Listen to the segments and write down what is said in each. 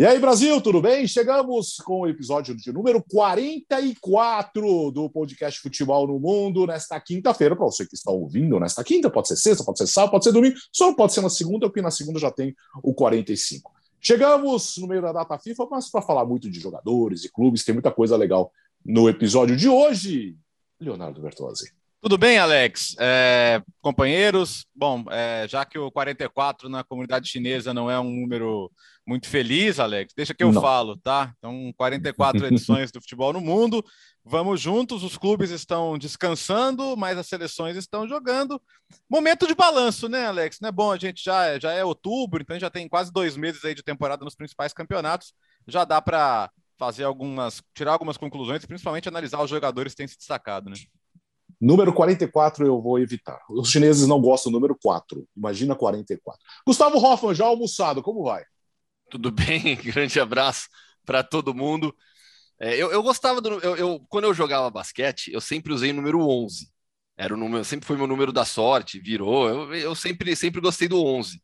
E aí, Brasil, tudo bem? Chegamos com o episódio de número 44 do podcast Futebol no Mundo nesta quinta-feira. Para você que está ouvindo, nesta quinta, pode ser sexta, pode ser sábado, pode ser domingo, só pode ser na segunda, porque na segunda já tem o 45. Chegamos no meio da data FIFA, mas para falar muito de jogadores e clubes, tem muita coisa legal no episódio de hoje. Leonardo Bertozzi. Tudo bem, Alex? É, companheiros, bom, é, já que o 44 na comunidade chinesa não é um número muito feliz, Alex, deixa que eu não. falo, tá? Então, 44 edições do futebol no mundo, vamos juntos, os clubes estão descansando, mas as seleções estão jogando. Momento de balanço, né, Alex? Não é bom, a gente já, já é outubro, então já tem quase dois meses aí de temporada nos principais campeonatos, já dá para fazer algumas, tirar algumas conclusões, principalmente analisar os jogadores que têm se destacado, né? Número 44 eu vou evitar. Os chineses não gostam do número 4. Imagina 44. Gustavo Hoffman, já almoçado, como vai? Tudo bem, grande abraço para todo mundo. É, eu, eu, gostava do. Eu, eu, quando eu jogava basquete, eu sempre usei o número 11. Era o número, sempre foi meu número da sorte, virou. Eu, eu sempre, sempre gostei do 11.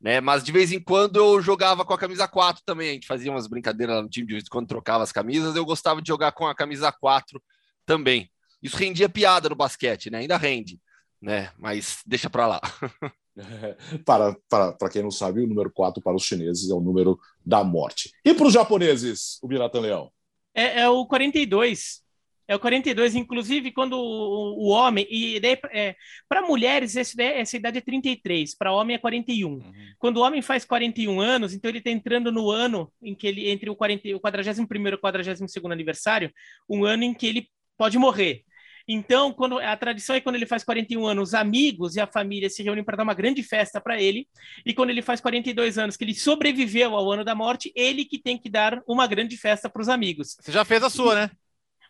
Né? Mas de vez em quando eu jogava com a camisa 4 também. A gente fazia umas brincadeiras no time de quando trocava as camisas. Eu gostava de jogar com a camisa 4 também. Isso rendia piada no basquete, né? Ainda rende, né? Mas deixa para lá. para, para, para quem não sabe, o número 4 para os chineses é o número da morte. E para os japoneses, o Biratan Leão? É, é o 42. É o 42, inclusive quando o, o homem. E é, para mulheres, esse, essa idade é 33, para homem é 41. Uhum. Quando o homem faz 41 anos, então ele está entrando no ano em que ele, entre o, 40, o 41 e o 42 aniversário, um ano em que ele pode morrer. Então, quando a tradição é quando ele faz 41 anos, os amigos e a família se reúnem para dar uma grande festa para ele. E quando ele faz 42 anos, que ele sobreviveu ao ano da morte, ele que tem que dar uma grande festa para os amigos. Você já fez a sua, né?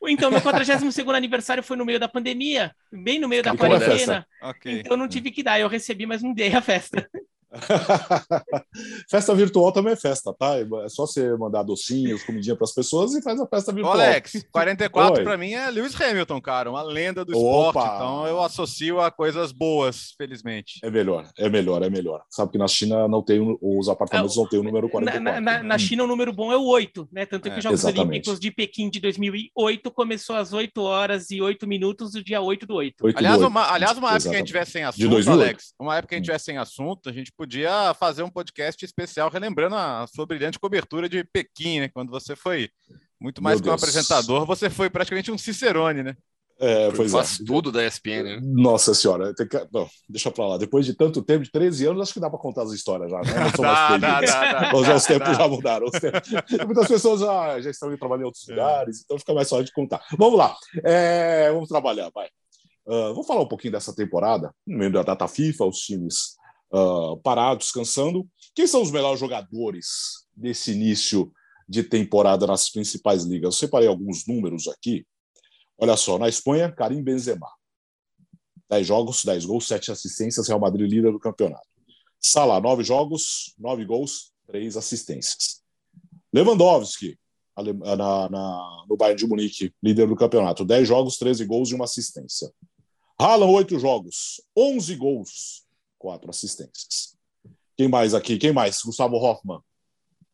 Então, meu 42 aniversário foi no meio da pandemia, bem no meio da quarentena. Okay. Então, não tive que dar. Eu recebi, mas não dei a festa. festa virtual também é festa, tá? É só você mandar docinhos, comidinha para as pessoas e faz a festa virtual. Alex, 44 para mim é Lewis Hamilton, cara, uma lenda do esporte. Opa. Então eu associo a coisas boas, felizmente. É melhor, é melhor, é melhor. Sabe que na China não tem os apartamentos é, não tem o número 44. Na, na, na, China o número bom é o 8, né? Tanto que é, os Jogos exatamente. Olímpicos de Pequim de 2008 começou às 8 horas e 8 minutos do dia 8 do 8. 8 aliás, do 8. Uma, aliás, uma época que a gente tivesse sem assunto, Alex, uma época que a gente tivesse sem assunto, a gente podia fazer um podcast especial relembrando a sua brilhante cobertura de Pequim, né? Quando você foi muito mais que um apresentador, você foi praticamente um Cicerone, né? É, pois faz é. tudo da ESPN, né? Nossa senhora, que... não, deixa pra lá. Depois de tanto tempo, de 13 anos, acho que dá para contar as histórias já. Né? Não sou mais dá, dá, dá, já os tempos já mudaram. Muitas pessoas já, já estão indo trabalhar em outros é. lugares, então fica mais fácil de contar. Vamos lá, é, vamos trabalhar, vai. Uh, vamos falar um pouquinho dessa temporada, no meio da data FIFA, os times uh, parados, descansando. Quem são os melhores jogadores desse início de temporada nas principais ligas? Eu separei alguns números aqui. Olha só, na Espanha, Karim Benzema. 10 jogos, 10 gols, 7 assistências, Real Madrid líder do campeonato. Salah, 9 jogos, 9 gols, 3 assistências. Lewandowski, na, na, no Bayern de Munique, líder do campeonato. 10 jogos, 13 gols e uma assistência. Haaland, 8 jogos, 11 gols, 4 assistências. Quem mais aqui? Quem mais? Gustavo Hoffman.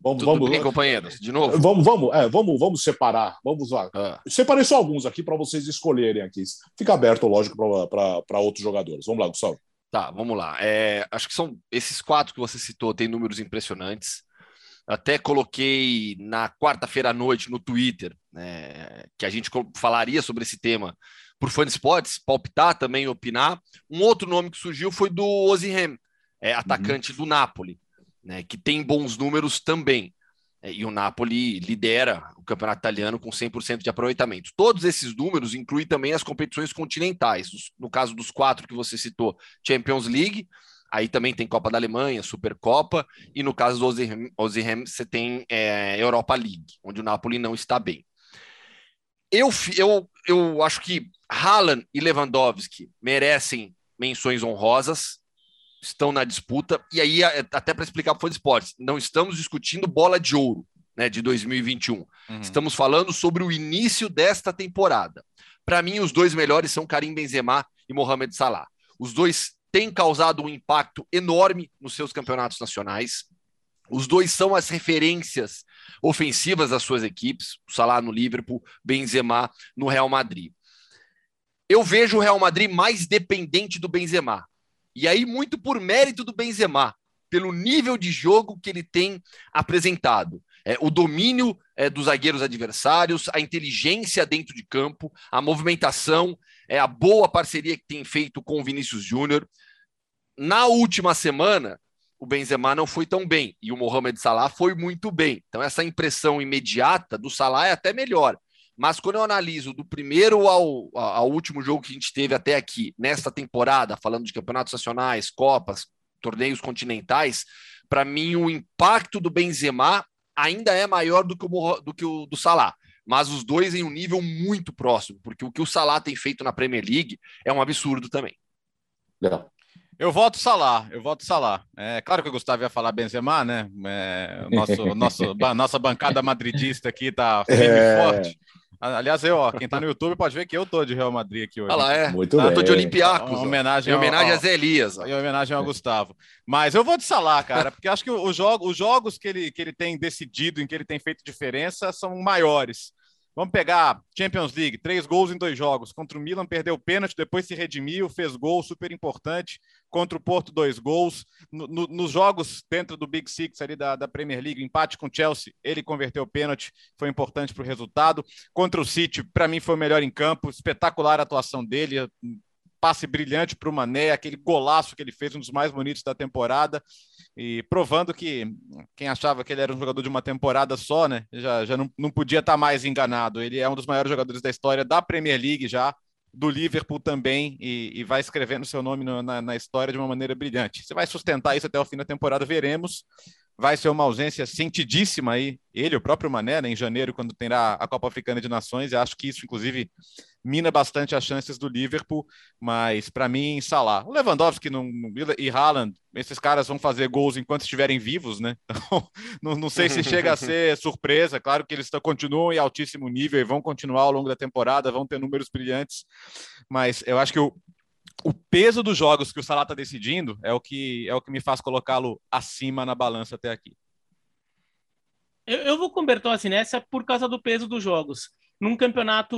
Vamos, Tudo vamos, bem, companheiros? De novo? Vamos, vamos, é, vamos, vamos separar. Vamos lá. Ah. Separei só alguns aqui para vocês escolherem aqui. Fica aberto, lógico, para outros jogadores. Vamos lá, Gustavo. Tá, vamos lá. É, acho que são esses quatro que você citou, tem números impressionantes. Até coloquei na quarta-feira à noite no Twitter né, que a gente falaria sobre esse tema por fã de esportes, palpitar também, opinar. Um outro nome que surgiu foi do Ozirhem, é, atacante uhum. do Napoli né, que tem bons números também. É, e o Napoli lidera o campeonato italiano com 100% de aproveitamento. Todos esses números incluem também as competições continentais. No caso dos quatro que você citou, Champions League, aí também tem Copa da Alemanha, Supercopa, e no caso do Ozirhem, você tem é, Europa League, onde o Napoli não está bem. Eu, eu, eu acho que Haaland e Lewandowski merecem menções honrosas, estão na disputa. E aí, até para explicar para o esportes, não estamos discutindo bola de ouro né, de 2021. Uhum. Estamos falando sobre o início desta temporada. Para mim, os dois melhores são Karim Benzema e Mohamed Salah. Os dois têm causado um impacto enorme nos seus campeonatos nacionais. Os dois são as referências ofensivas das suas equipes, o Salah no Liverpool, Benzema no Real Madrid. Eu vejo o Real Madrid mais dependente do Benzema. E aí muito por mérito do Benzema, pelo nível de jogo que ele tem apresentado. É, o domínio é, dos zagueiros adversários, a inteligência dentro de campo, a movimentação, é, a boa parceria que tem feito com o Vinícius Júnior. Na última semana, o Benzema não foi tão bem e o Mohamed Salah foi muito bem. Então, essa impressão imediata do Salah é até melhor. Mas quando eu analiso do primeiro ao, ao último jogo que a gente teve até aqui, nesta temporada, falando de campeonatos nacionais, Copas, torneios continentais, para mim o impacto do Benzema ainda é maior do que o, do, que o do Salah. Mas os dois em um nível muito próximo, porque o que o Salah tem feito na Premier League é um absurdo também. Legal. Eu voto Salah, eu voto Salah. É claro que o Gustavo ia falar Benzema, né? É, nosso, nosso, nossa bancada madridista aqui tá firme é... e forte. Aliás, eu, ó, quem tá no YouTube pode ver que eu tô de Real Madrid aqui hoje. Ah lá, é. Muito ah, bem. Eu tô de Olympiacos. Em homenagem, em homenagem ao, a Zé Elias. Em homenagem ao Gustavo. Mas eu vou de Salah, cara, porque acho que os jogos, os jogos que, ele, que ele tem decidido, em que ele tem feito diferença, são maiores. Vamos pegar Champions League, três gols em dois jogos. Contra o Milan, perdeu o pênalti, depois se redimiu, fez gol, super importante. Contra o Porto, dois gols. No, no, nos jogos dentro do Big Six ali da, da Premier League, empate com o Chelsea, ele converteu o pênalti, foi importante para o resultado. Contra o City, para mim foi o melhor em campo, espetacular a atuação dele, passe brilhante para o Mané, aquele golaço que ele fez, um dos mais bonitos da temporada, e provando que quem achava que ele era um jogador de uma temporada só, né, já, já não, não podia estar tá mais enganado. Ele é um dos maiores jogadores da história da Premier League já, do Liverpool também, e, e vai escrevendo seu nome no, na, na história de uma maneira brilhante. Você vai sustentar isso até o fim da temporada, veremos vai ser uma ausência sentidíssima aí, ele, o próprio Mané, né, em janeiro, quando terá a Copa Africana de Nações, e acho que isso, inclusive, mina bastante as chances do Liverpool, mas para mim, Salah. O Lewandowski não, e Haaland, esses caras vão fazer gols enquanto estiverem vivos, né? Então, não, não sei se chega a ser surpresa, claro que eles continuam em altíssimo nível e vão continuar ao longo da temporada, vão ter números brilhantes, mas eu acho que o, o peso dos jogos que o Salah está decidindo é o que é o que me faz colocá-lo acima na balança até aqui. Eu, eu vou com o Bertossi nessa por causa do peso dos jogos. Num campeonato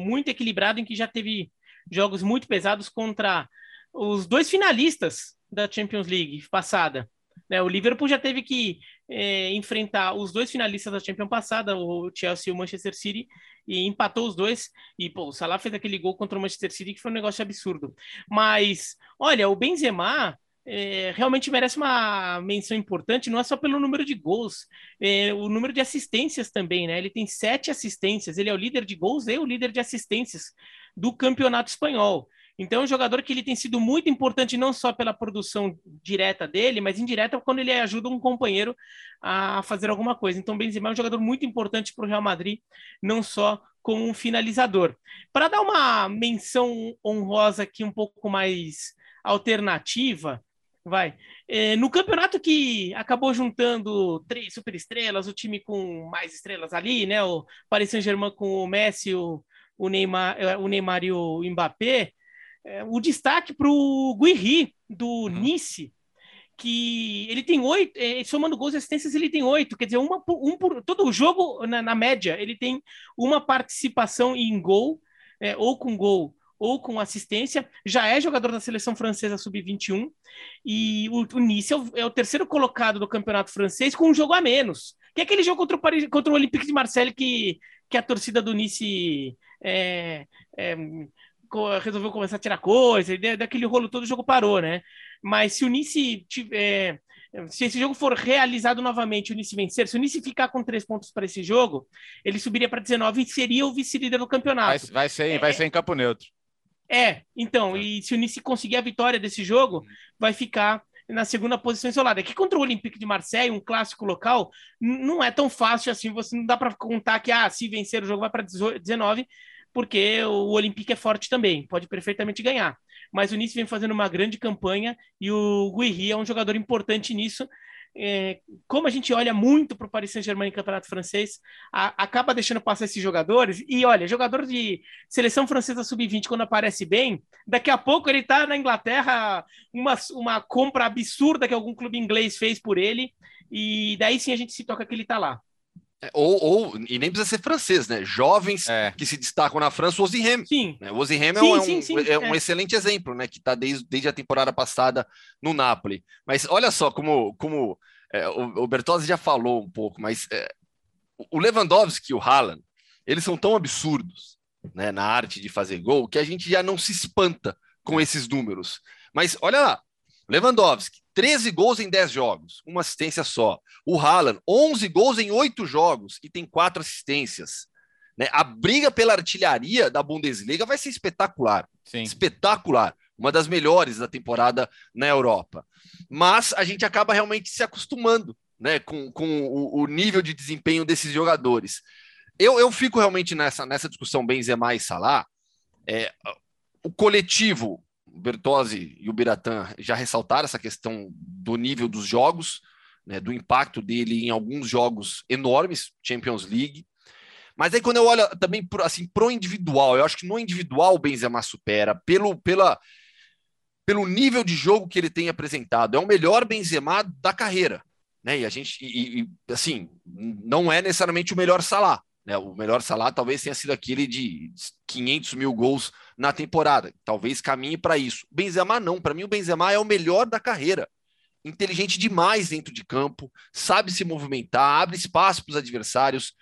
muito equilibrado em que já teve jogos muito pesados contra os dois finalistas da Champions League passada. Né? O Liverpool já teve que é, enfrentar os dois finalistas da Champions passada, o Chelsea e o Manchester City, e empatou os dois. E pô, o Salah fez aquele gol contra o Manchester City que foi um negócio absurdo. Mas, olha, o Benzema é, realmente merece uma menção importante, não é só pelo número de gols, é, o número de assistências também, né? Ele tem sete assistências, ele é o líder de gols e o líder de assistências do campeonato espanhol. Então, é um jogador que ele tem sido muito importante não só pela produção direta dele, mas indireta quando ele ajuda um companheiro a fazer alguma coisa. Então, Benzema é um jogador muito importante para o Real Madrid, não só como um finalizador. Para dar uma menção honrosa aqui um pouco mais alternativa, vai. É, no campeonato que acabou juntando três superestrelas, o time com mais estrelas ali, né? O Paris Saint-Germain com o Messi, o, o, Neymar, é, o Neymar e o Mbappé é, o destaque para o Guiri, do uhum. Nice, que ele tem oito, é, somando gols e assistências, ele tem oito, quer dizer, uma por, um por todo o jogo, na, na média, ele tem uma participação em gol, é, ou com gol, ou com assistência, já é jogador da seleção francesa sub-21, e o, o Nice é o, é o, terceiro colocado do campeonato francês com um jogo a menos, que é aquele jogo contra o, Paris, contra o Olympique de Marseille que, que a torcida do Nice é, é resolveu começar a tirar coisa, daquele rolo todo o jogo parou, né? Mas se o Nice tiver. Se esse jogo for realizado novamente, o Nice vencer, se o Nice ficar com três pontos para esse jogo, ele subiria para 19 e seria o vice-líder do campeonato. Vai, vai, ser, é, vai ser em campo neutro. É, então, e se o Nice conseguir a vitória desse jogo, vai ficar na segunda posição isolada. Aqui contra o Olympique de Marseille, um clássico local, não é tão fácil assim, você não dá para contar que ah, se vencer o jogo vai para 19, porque o Olympique é forte também, pode perfeitamente ganhar. Mas o Nice vem fazendo uma grande campanha e o Guiri é um jogador importante nisso. É, como a gente olha muito para o Paris Saint-Germain em campeonato francês, a, acaba deixando passar esses jogadores. E olha, jogador de seleção francesa sub-20, quando aparece bem, daqui a pouco ele está na Inglaterra, uma, uma compra absurda que algum clube inglês fez por ele, e daí sim a gente se toca que ele está lá. É, ou, ou, e nem precisa ser francês, né? Jovens é. que se destacam na França, o Ozirhem. Sim. Né? O é, um, sim, sim, é um é. excelente exemplo, né? Que está desde, desde a temporada passada no Napoli. Mas olha só como, como é, o, o Bertozzi já falou um pouco, mas é, o Lewandowski e o Haaland, eles são tão absurdos né, na arte de fazer gol que a gente já não se espanta com esses números. Mas olha lá, Lewandowski, 13 gols em 10 jogos, uma assistência só. O Haaland, 11 gols em 8 jogos e tem 4 assistências. Né? A briga pela artilharia da Bundesliga vai ser espetacular. Sim. Espetacular. Uma das melhores da temporada na Europa. Mas a gente acaba realmente se acostumando né, com, com o, o nível de desempenho desses jogadores. Eu, eu fico realmente nessa, nessa discussão Benzema e Salah. É, o coletivo Bertozzi e o Biratã já ressaltaram essa questão do nível dos jogos, né, do impacto dele em alguns jogos enormes, Champions League. Mas aí quando eu olho também pro, assim pro individual, eu acho que no individual o Benzema supera pelo pela pelo nível de jogo que ele tem apresentado. É o melhor Benzema da carreira, né? E a gente e, e assim, não é necessariamente o melhor Salah, né? O melhor Salah talvez tenha sido aquele de 500 mil gols na temporada. Talvez caminhe para isso. Benzema não. Para mim, o Benzema é o melhor da carreira. Inteligente demais dentro de campo, sabe se movimentar, abre espaço para os adversários,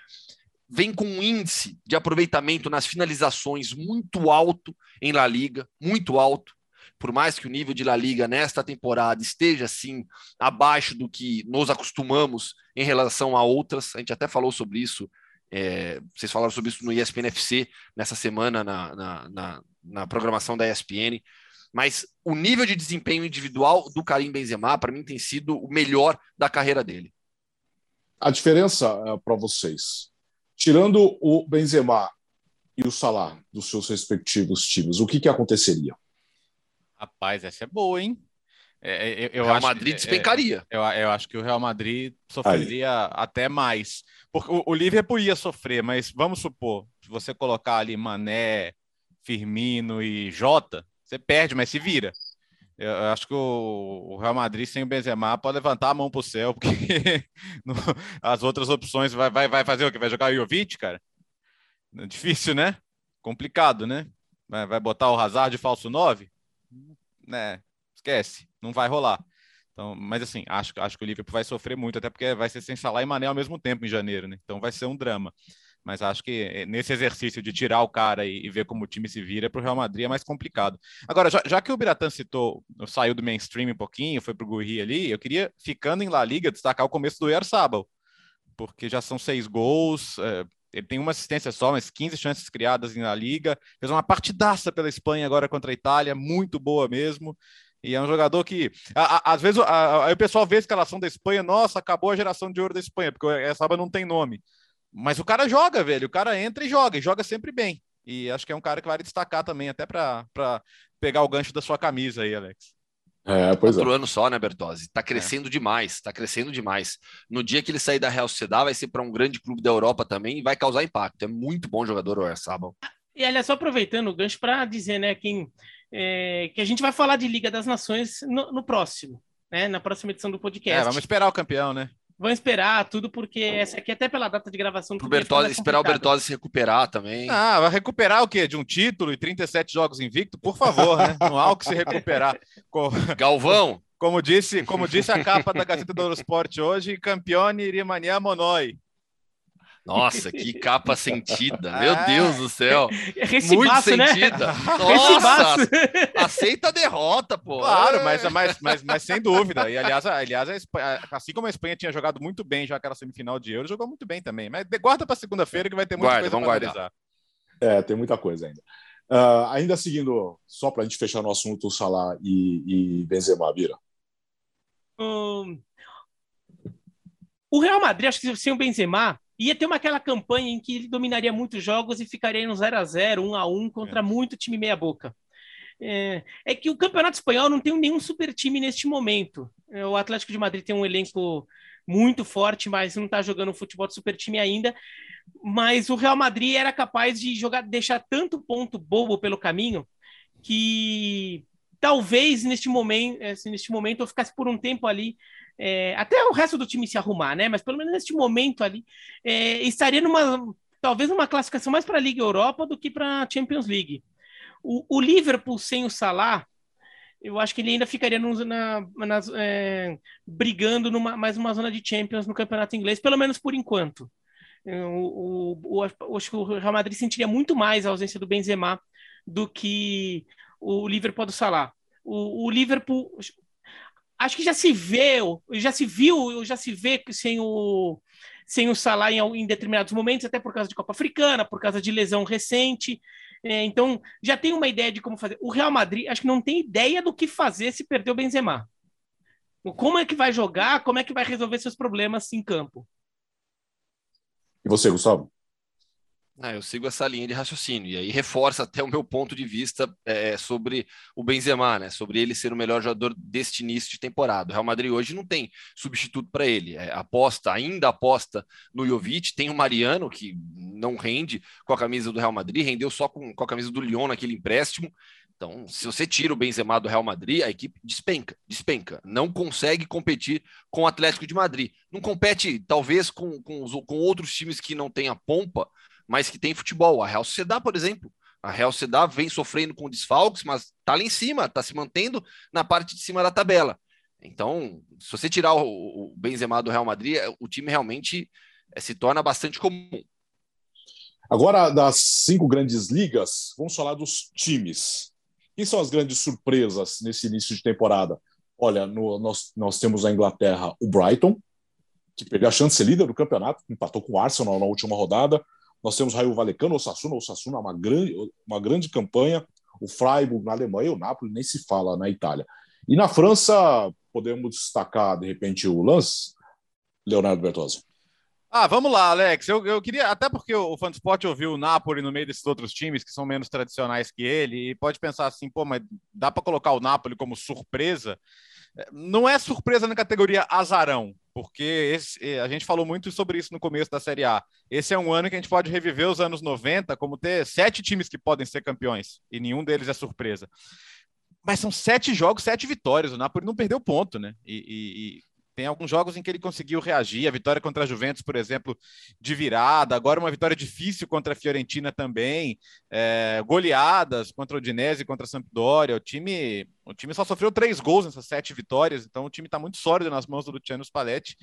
vem com um índice de aproveitamento nas finalizações muito alto em La Liga, muito alto. Por mais que o nível de La Liga nesta temporada esteja assim abaixo do que nos acostumamos em relação a outras, a gente até falou sobre isso é, vocês falaram sobre isso no ESPN FC nessa semana na, na, na, na, programação da ESPN. Mas o nível de desempenho individual do Karim Benzema, para mim, tem sido o melhor da carreira dele. A diferença uh, para vocês, tirando o Benzema e o Salah dos seus respectivos times, o que, que aconteceria? Rapaz, essa é boa, hein? É, é eu, eu Real acho Madrid despencaria. É, eu, eu, acho que o Real Madrid sofreria Aí. até mais. Porque o, o Liverpool ia sofrer, mas vamos supor, se você colocar ali Mané, Firmino e Jota, você perde, mas se vira. Eu, eu acho que o, o, Real Madrid sem o Benzema pode levantar a mão para o céu, porque no, as outras opções vai, vai, vai fazer o que? Vai jogar o Jovic, cara? Difícil, né? Complicado, né? Vai, vai botar o Hazard de falso 9? Né? Esquece, não vai rolar. Então, mas assim, acho, acho que o Liverpool vai sofrer muito, até porque vai ser sem Salah e Mané ao mesmo tempo em janeiro, né? Então vai ser um drama. Mas acho que eh, nesse exercício de tirar o cara e, e ver como o time se vira para o Real Madrid é mais complicado. Agora, já, já que o Biratan citou, saiu do mainstream um pouquinho, foi para o Gurri ali, eu queria, ficando em La Liga, destacar o começo do Ersabal, porque já são seis gols, é, ele tem uma assistência só, mas 15 chances criadas na Liga, fez uma partidaça pela Espanha agora contra a Itália, muito boa mesmo. E é um jogador que, a, a, às vezes, aí o pessoal vê a escalação da Espanha, nossa, acabou a geração de ouro da Espanha, porque essa aba não tem nome. Mas o cara joga, velho, o cara entra e joga, e joga sempre bem. E acho que é um cara que vai destacar também, até para pegar o gancho da sua camisa aí, Alex. É, pois Quatro é. anos só, né, Bertozzi? Tá crescendo é. demais, tá crescendo demais. No dia que ele sair da Real Sociedade, vai ser para um grande clube da Europa também e vai causar impacto. É muito bom jogador o Ersabal. E aliás, só aproveitando o gancho para dizer, né, quem é, que a gente vai falar de Liga das Nações no, no próximo, né? Na próxima edição do podcast. É, vamos esperar o campeão, né? Vamos esperar tudo, porque essa aqui, até pela data de gravação do Bertozzi, esperar o Bertozzi se recuperar também. Ah, vai recuperar o quê? De um título e 37 jogos invicto? Por favor, né? Não há o que se recuperar. Galvão! Como disse, como disse a capa da Gazeta do Eurosport hoje, campione rimania monoi. Nossa, que capa sentida. Meu é. Deus do céu. Muito né? sentida. Né? Nossa, aceita a derrota, pô. Claro, mas, mas, mas, mas sem dúvida. E aliás, aliás Espanha, assim como a Espanha tinha jogado muito bem já aquela semifinal de Euro, jogou muito bem também. Mas guarda para segunda-feira que vai ter muita Guarda, coisa para analisar. É, tem muita coisa ainda. Uh, ainda seguindo, só para a gente fechar no assunto, o Salah e, e Benzema, Vira. Um, o Real Madrid, acho que sem o Benzema, ia ter uma, aquela campanha em que ele dominaria muitos jogos e ficaria no 0 a 0 1 a 1 contra é. muito time meia-boca. É, é, que o Campeonato Espanhol não tem nenhum super time neste momento. É, o Atlético de Madrid tem um elenco muito forte, mas não está jogando futebol de super time ainda. Mas o Real Madrid era capaz de jogar, deixar tanto ponto bobo pelo caminho que talvez neste momento, assim, neste momento eu ficasse por um tempo ali, é, até o resto do time se arrumar, né? Mas pelo menos neste momento ali, é, estaria numa talvez uma classificação mais para a Liga Europa do que para a Champions League. O, o, Liverpool sem o Salah, eu acho que ele ainda ficaria no, na, é, brigando numa mais uma zona de Champions no campeonato inglês, pelo menos por enquanto. O, o, o, acho que o Real Madrid sentiria muito mais a ausência do Benzema do que o Liverpool do Salah. O, o Liverpool acho que já se vê, já se viu, já se vê sem o sem o Salah em, em determinados momentos, até por causa de Copa Africana, por causa de lesão recente. É, então, já tem uma ideia de como fazer. O Real Madrid, acho que não tem ideia do que fazer se perder o Benzema. Como é que vai jogar, como é que vai resolver seus problemas em campo. E você, Gustavo? Ah, eu sigo essa linha de raciocínio, e aí reforça até o meu ponto de vista é, sobre o Benzema, né? Sobre ele ser o melhor jogador deste início de temporada. O Real Madrid hoje não tem substituto para ele. É, aposta, ainda aposta no Jovic, tem o Mariano, que não rende com a camisa do Real Madrid, rendeu só com, com a camisa do Lyon naquele empréstimo. Então, se você tira o Benzema do Real Madrid, a equipe despenca, despenca. Não consegue competir com o Atlético de Madrid. Não compete, talvez, com, com, com outros times que não têm a pompa, mas que tem futebol. A Real Sociedade, por exemplo. A Real Sociedade vem sofrendo com desfalques, mas está lá em cima, está se mantendo na parte de cima da tabela. Então, se você tirar o, o Benzema do Real Madrid, o time realmente é, se torna bastante comum. Agora, das cinco grandes ligas, vamos falar dos times. Quem são as grandes surpresas nesse início de temporada? Olha, no, nós, nós temos na Inglaterra o Brighton, que perdeu a chance de líder do campeonato, empatou com o Arsenal na última rodada. Nós temos Raio Valecano, o Sassuna, o Sassuna uma grande, uma grande campanha, o Freiburg na Alemanha, o Napoli nem se fala na Itália. E na França, podemos destacar, de repente, o Lance, Leonardo Bertozzi. Ah, vamos lá, Alex. Eu, eu queria, até porque o Fansport ouviu o Napoli no meio desses outros times que são menos tradicionais que ele, e pode pensar assim, pô, mas dá para colocar o Napoli como surpresa? Não é surpresa na categoria azarão, porque esse, eh, a gente falou muito sobre isso no começo da Série A. Esse é um ano que a gente pode reviver os anos 90, como ter sete times que podem ser campeões, e nenhum deles é surpresa. Mas são sete jogos, sete vitórias. O Napoli não perdeu ponto, né? E, e, tem alguns jogos em que ele conseguiu reagir. A vitória contra a Juventus, por exemplo, de virada. Agora uma vitória difícil contra a Fiorentina também. É, goleadas contra o Udinese, contra a Sampdoria. O time, o time só sofreu três gols nessas sete vitórias. Então o time está muito sólido nas mãos do Luciano Spalletti.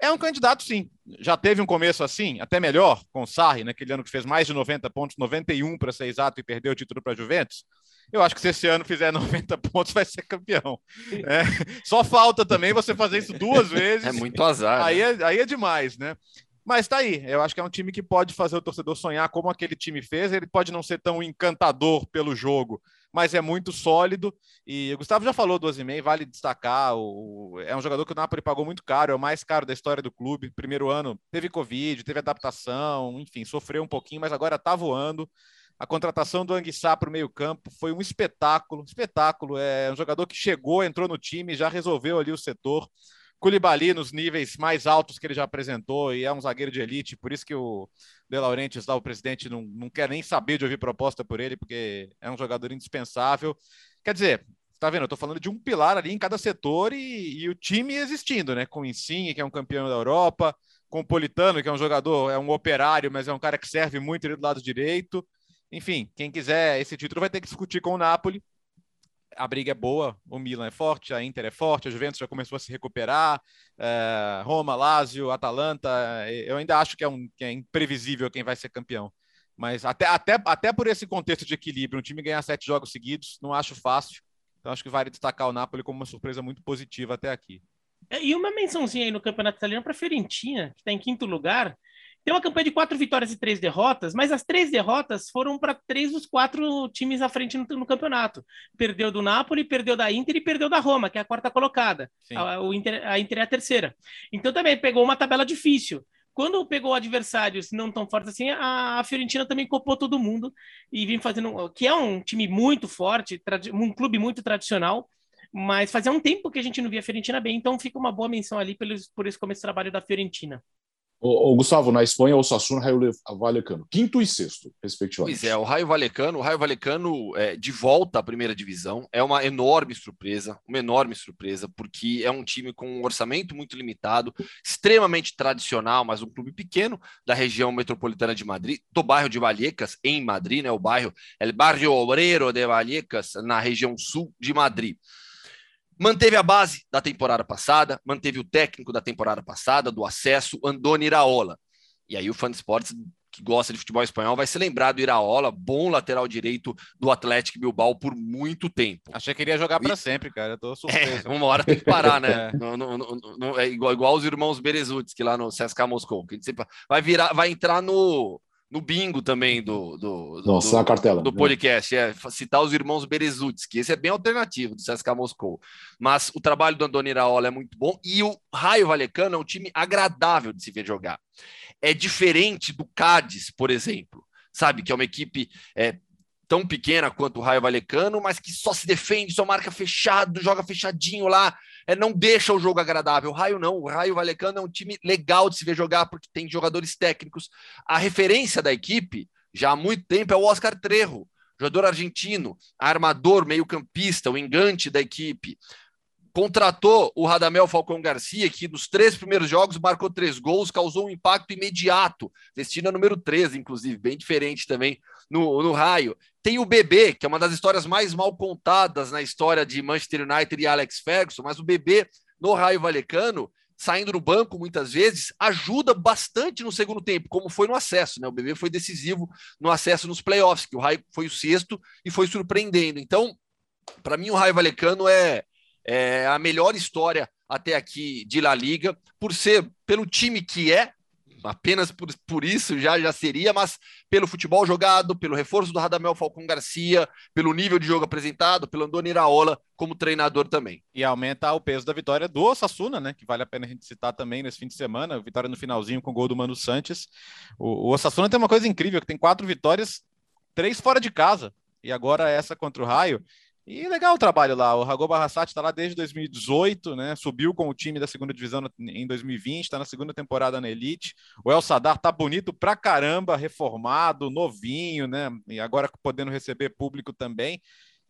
É um candidato, sim. Já teve um começo assim, até melhor, com o Sarri, naquele ano que fez mais de 90 pontos, 91 para ser exato, e perdeu o título para a Juventus. Eu acho que se esse ano fizer 90 pontos, vai ser campeão. É, só falta também você fazer isso duas vezes. É muito azar. Aí, né? é, aí é demais, né? Mas tá aí, eu acho que é um time que pode fazer o torcedor sonhar como aquele time fez. Ele pode não ser tão encantador pelo jogo, mas é muito sólido. E o Gustavo já falou do Osimhen, vale destacar. O, é um jogador que o Napoli pagou muito caro, é o mais caro da história do clube. Primeiro ano teve Covid, teve adaptação, enfim, sofreu um pouquinho, mas agora tá voando. A contratação do Anguissá para o meio-campo foi um espetáculo. Espetáculo. É um jogador que chegou, entrou no time, já resolveu ali o setor. Culibali nos níveis mais altos que ele já apresentou e é um zagueiro de elite, por isso que o De Laurentiis, lá, o presidente, não, não quer nem saber de ouvir proposta por ele, porque é um jogador indispensável. Quer dizer, tá vendo? Eu tô falando de um pilar ali em cada setor e, e o time existindo, né? Com o Insigne, que é um campeão da Europa, com o Politano, que é um jogador, é um operário, mas é um cara que serve muito ali do lado direito. Enfim, quem quiser esse título vai ter que discutir com o Napoli. A briga é boa, o Milan é forte, a Inter é forte, a Juventus já começou a se recuperar, é, Roma, Lazio, Atalanta. Eu ainda acho que é, um, que é imprevisível quem vai ser campeão. Mas até, até, até por esse contexto de equilíbrio, um time ganhar sete jogos seguidos, não acho fácil. Então acho que vale destacar o Napoli como uma surpresa muito positiva até aqui. É, e uma mençãozinha aí no Campeonato Italiano para a Fiorentina, que está em quinto lugar. Tem uma campanha de quatro vitórias e três derrotas, mas as três derrotas foram para três dos quatro times à frente no, no, campeonato. Perdeu do Napoli, perdeu da Inter e perdeu da Roma, que é a quarta colocada. A, o Inter, a Inter é a terceira. Então também pegou uma tabela difícil quando pegou adversários não tão fortes assim, a, a Fiorentina também copou todo mundo e vem fazendo, que é um time muito forte, um clube muito tradicional, mas fazia um tempo que a gente não via a Fiorentina bem, então fica uma boa menção ali por, por esse começo de trabalho da Fiorentina. O, Gustavo, na Espanha, o Sassuna Raio Valecano, quinto e sexto, respectivamente. Pois é, o Raio Valecano, o Raio Valecano é, de volta à primeira divisão é uma enorme surpresa, uma enorme surpresa, porque é um time com um orçamento muito limitado, extremamente tradicional, mas um clube pequeno da região metropolitana de Madrid, do bairro de Vallecas, em Madrid, né, o bairro, El Barrio Obrero de Vallecas, na região sul de Madrid. Manteve a base da temporada passada, manteve o técnico da temporada passada, do acesso, Andoni Iraola. E aí o fã de esportes que gosta de futebol espanhol vai se lembrar do Iraola, bom lateral direito do Atlético Bilbao por muito tempo. Achei que iria jogar para sempre, cara. Eu tô surpreso. É, uma hora tem que parar, né? é. É igual, igual os irmãos Berezuts, que lá no CSKA Moscou. Que sempre vai virar, vai entrar no no bingo também do, do, do, Nossa, do, cartela, do podcast, é citar os irmãos Berezuts, que esse é bem alternativo do CSKA Moscou. Mas o trabalho do Andoni Iraola é muito bom e o Raio Valecano é um time agradável de se ver jogar. É diferente do Cádiz, por exemplo, sabe? Que é uma equipe é, tão pequena quanto o Raio Valecano, mas que só se defende, só marca fechado, joga fechadinho lá, é, não deixa o jogo agradável. O Raio não, o Raio Valecano é um time legal de se ver jogar porque tem jogadores técnicos. A referência da equipe, já há muito tempo, é o Oscar Trejo, jogador argentino, armador, meio-campista, o engante da equipe. Contratou o Radamel Falcão Garcia, que nos três primeiros jogos marcou três gols, causou um impacto imediato. Destina número 13, inclusive, bem diferente também no, no raio. Tem o Bebê, que é uma das histórias mais mal contadas na história de Manchester United e Alex Ferguson, mas o Bebê no Raio Valecano, saindo do banco muitas vezes, ajuda bastante no segundo tempo, como foi no acesso, né? O Bebê foi decisivo no acesso nos playoffs, que o Raio foi o sexto e foi surpreendendo. Então, para mim, o Raio Valecano é, é a melhor história até aqui de La Liga, por ser pelo time que é, apenas por, por isso já, já seria, mas pelo futebol jogado, pelo reforço do Radamel Falcão Garcia, pelo nível de jogo apresentado, pelo Andoni Iraola como treinador também. E aumenta o peso da vitória do Osasuna, né? Que vale a pena a gente citar também nesse fim de semana, vitória no finalzinho com o gol do Mano Santos. O, o Osasuna tem uma coisa incrível, que tem quatro vitórias, três fora de casa, e agora essa contra o Raio. E legal o trabalho lá. O Rago Barrassati está lá desde 2018, né? Subiu com o time da segunda divisão em 2020, está na segunda temporada na Elite. O El Sadar tá bonito pra caramba, reformado, novinho, né? E agora podendo receber público também.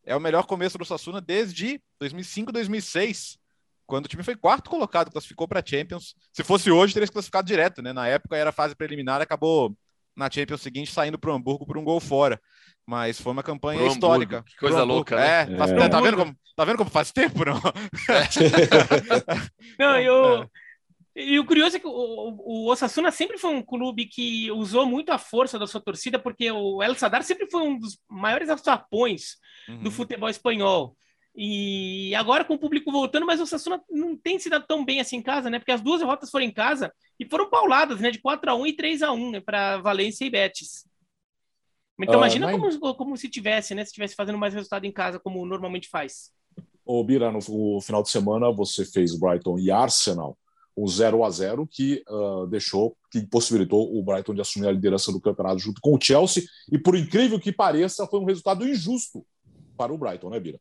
É o melhor começo do Sassuna desde 2005, 2006, quando o time foi quarto colocado, classificou para Champions. Se fosse hoje, teria se classificado direto, né? Na época era fase preliminar, acabou na Champions seguinte saindo para o Hamburgo por um gol fora. Mas foi uma campanha Pro histórica. Hamburgo. Que coisa louca, né? É, faz, é. Tá, vendo como, tá vendo como faz tempo, não? não, eu... É. E o curioso é que o, o Osasuna sempre foi um clube que usou muito a força da sua torcida, porque o El Sadar sempre foi um dos maiores alçapões uhum. do futebol espanhol. E agora com o público voltando, mas o Osasuna não tem se dado tão bem assim em casa, né? Porque as duas derrotas foram em casa e foram pauladas, né? De 4 a 1 e 3 a 1 né? para Valência e Betis. Então, uh, imagina mas... como, como se tivesse, né? Se tivesse fazendo mais resultado em casa, como normalmente faz. Ô, Bira, no, no final de semana você fez Brighton e Arsenal, um 0 a 0 que uh, deixou, que possibilitou o Brighton de assumir a liderança do campeonato junto com o Chelsea. E por incrível que pareça, foi um resultado injusto para o Brighton, né, Bira?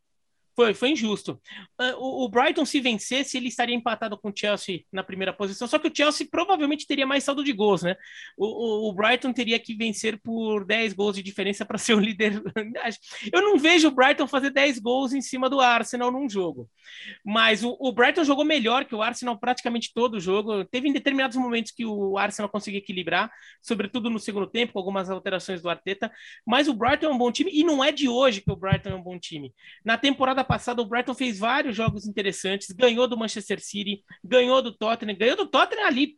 Foi, foi injusto. Uh, o, o, Brighton, se vencesse, ele estaria empatado com o Chelsea na primeira posição, só que o Chelsea provavelmente teria mais saldo de gols, né? O, o, o Brighton teria que vencer por 10 gols de diferença para ser o líder. Eu não vejo o Brighton fazer 10 gols em cima do Arsenal num jogo. Mas o, Brighton jogou melhor que o Arsenal praticamente todo o jogo. Teve em determinados momentos que o Arsenal conseguiu equilibrar, sobretudo no segundo tempo, com algumas alterações do Arteta. Mas o Brighton é um bom time e não é de hoje que o Brighton é um bom time. Na temporada passada, o Brighton fez vários jogos interessantes, ganhou do Manchester City, ganhou do Tottenham, ganhou do Tottenham ali,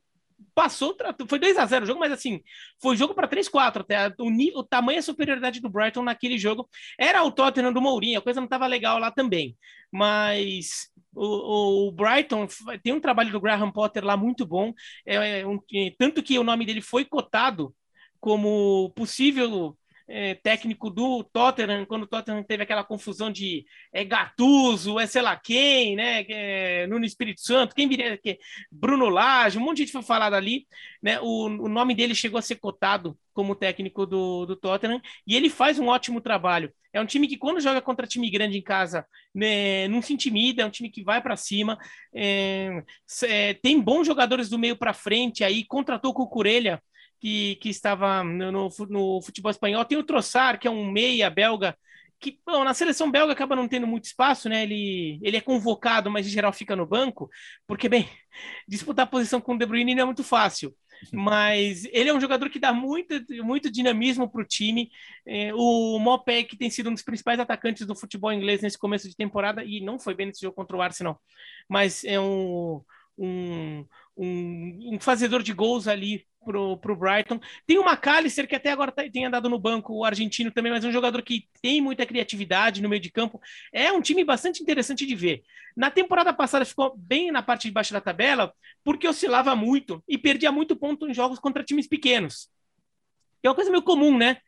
passou, foi 2 a 0 o jogo, mas assim, foi jogo para 3-4 até. O, o tamanho a superioridade do Brighton naquele jogo era o Tottenham do Mourinho, a coisa não estava legal lá também. Mas o, o, Brighton tem um trabalho do Graham Potter lá muito bom, é, é um, tanto que o nome dele foi cotado como possível é, técnico do Tottenham, quando o Tottenham teve aquela confusão de é Gattuso, é sei lá quem, né? É, Nuno Espírito Santo, quem viria aqui? Bruno Lage, um monte de gente foi falado ali, né? O, o nome dele chegou a ser cotado como técnico do, do Tottenham e ele faz um ótimo trabalho. É um time que, quando joga contra time grande em casa, né, não se intimida, é um time que vai para cima, é, é, tem bons jogadores do meio para frente aí, contratou com o Curelha, que, que estava no, no, no, futebol espanhol. Tem o Trossard, que é um meia belga, que bom, na seleção belga acaba não tendo muito espaço, né? Ele, ele é convocado, mas em geral fica no banco, porque, bem, disputar a posição com o De Bruyne não é muito fácil. Mas ele é um jogador que dá muito, muito dinamismo para o time. É, o Mopé, que tem sido um dos principais atacantes do futebol inglês nesse começo de temporada, e não foi bem nesse jogo contra o Arsenal, mas é um, um, um, um fazedor de gols ali pro, pro Brighton. Tem o McAllister, que até agora tá, tem andado no banco, o argentino também, mas é um jogador que tem muita criatividade no meio de campo. É um time bastante interessante de ver. Na temporada passada ficou bem na parte de baixo da tabela, porque oscilava muito e perdia muito ponto em jogos contra times pequenos. É uma coisa meio comum, né?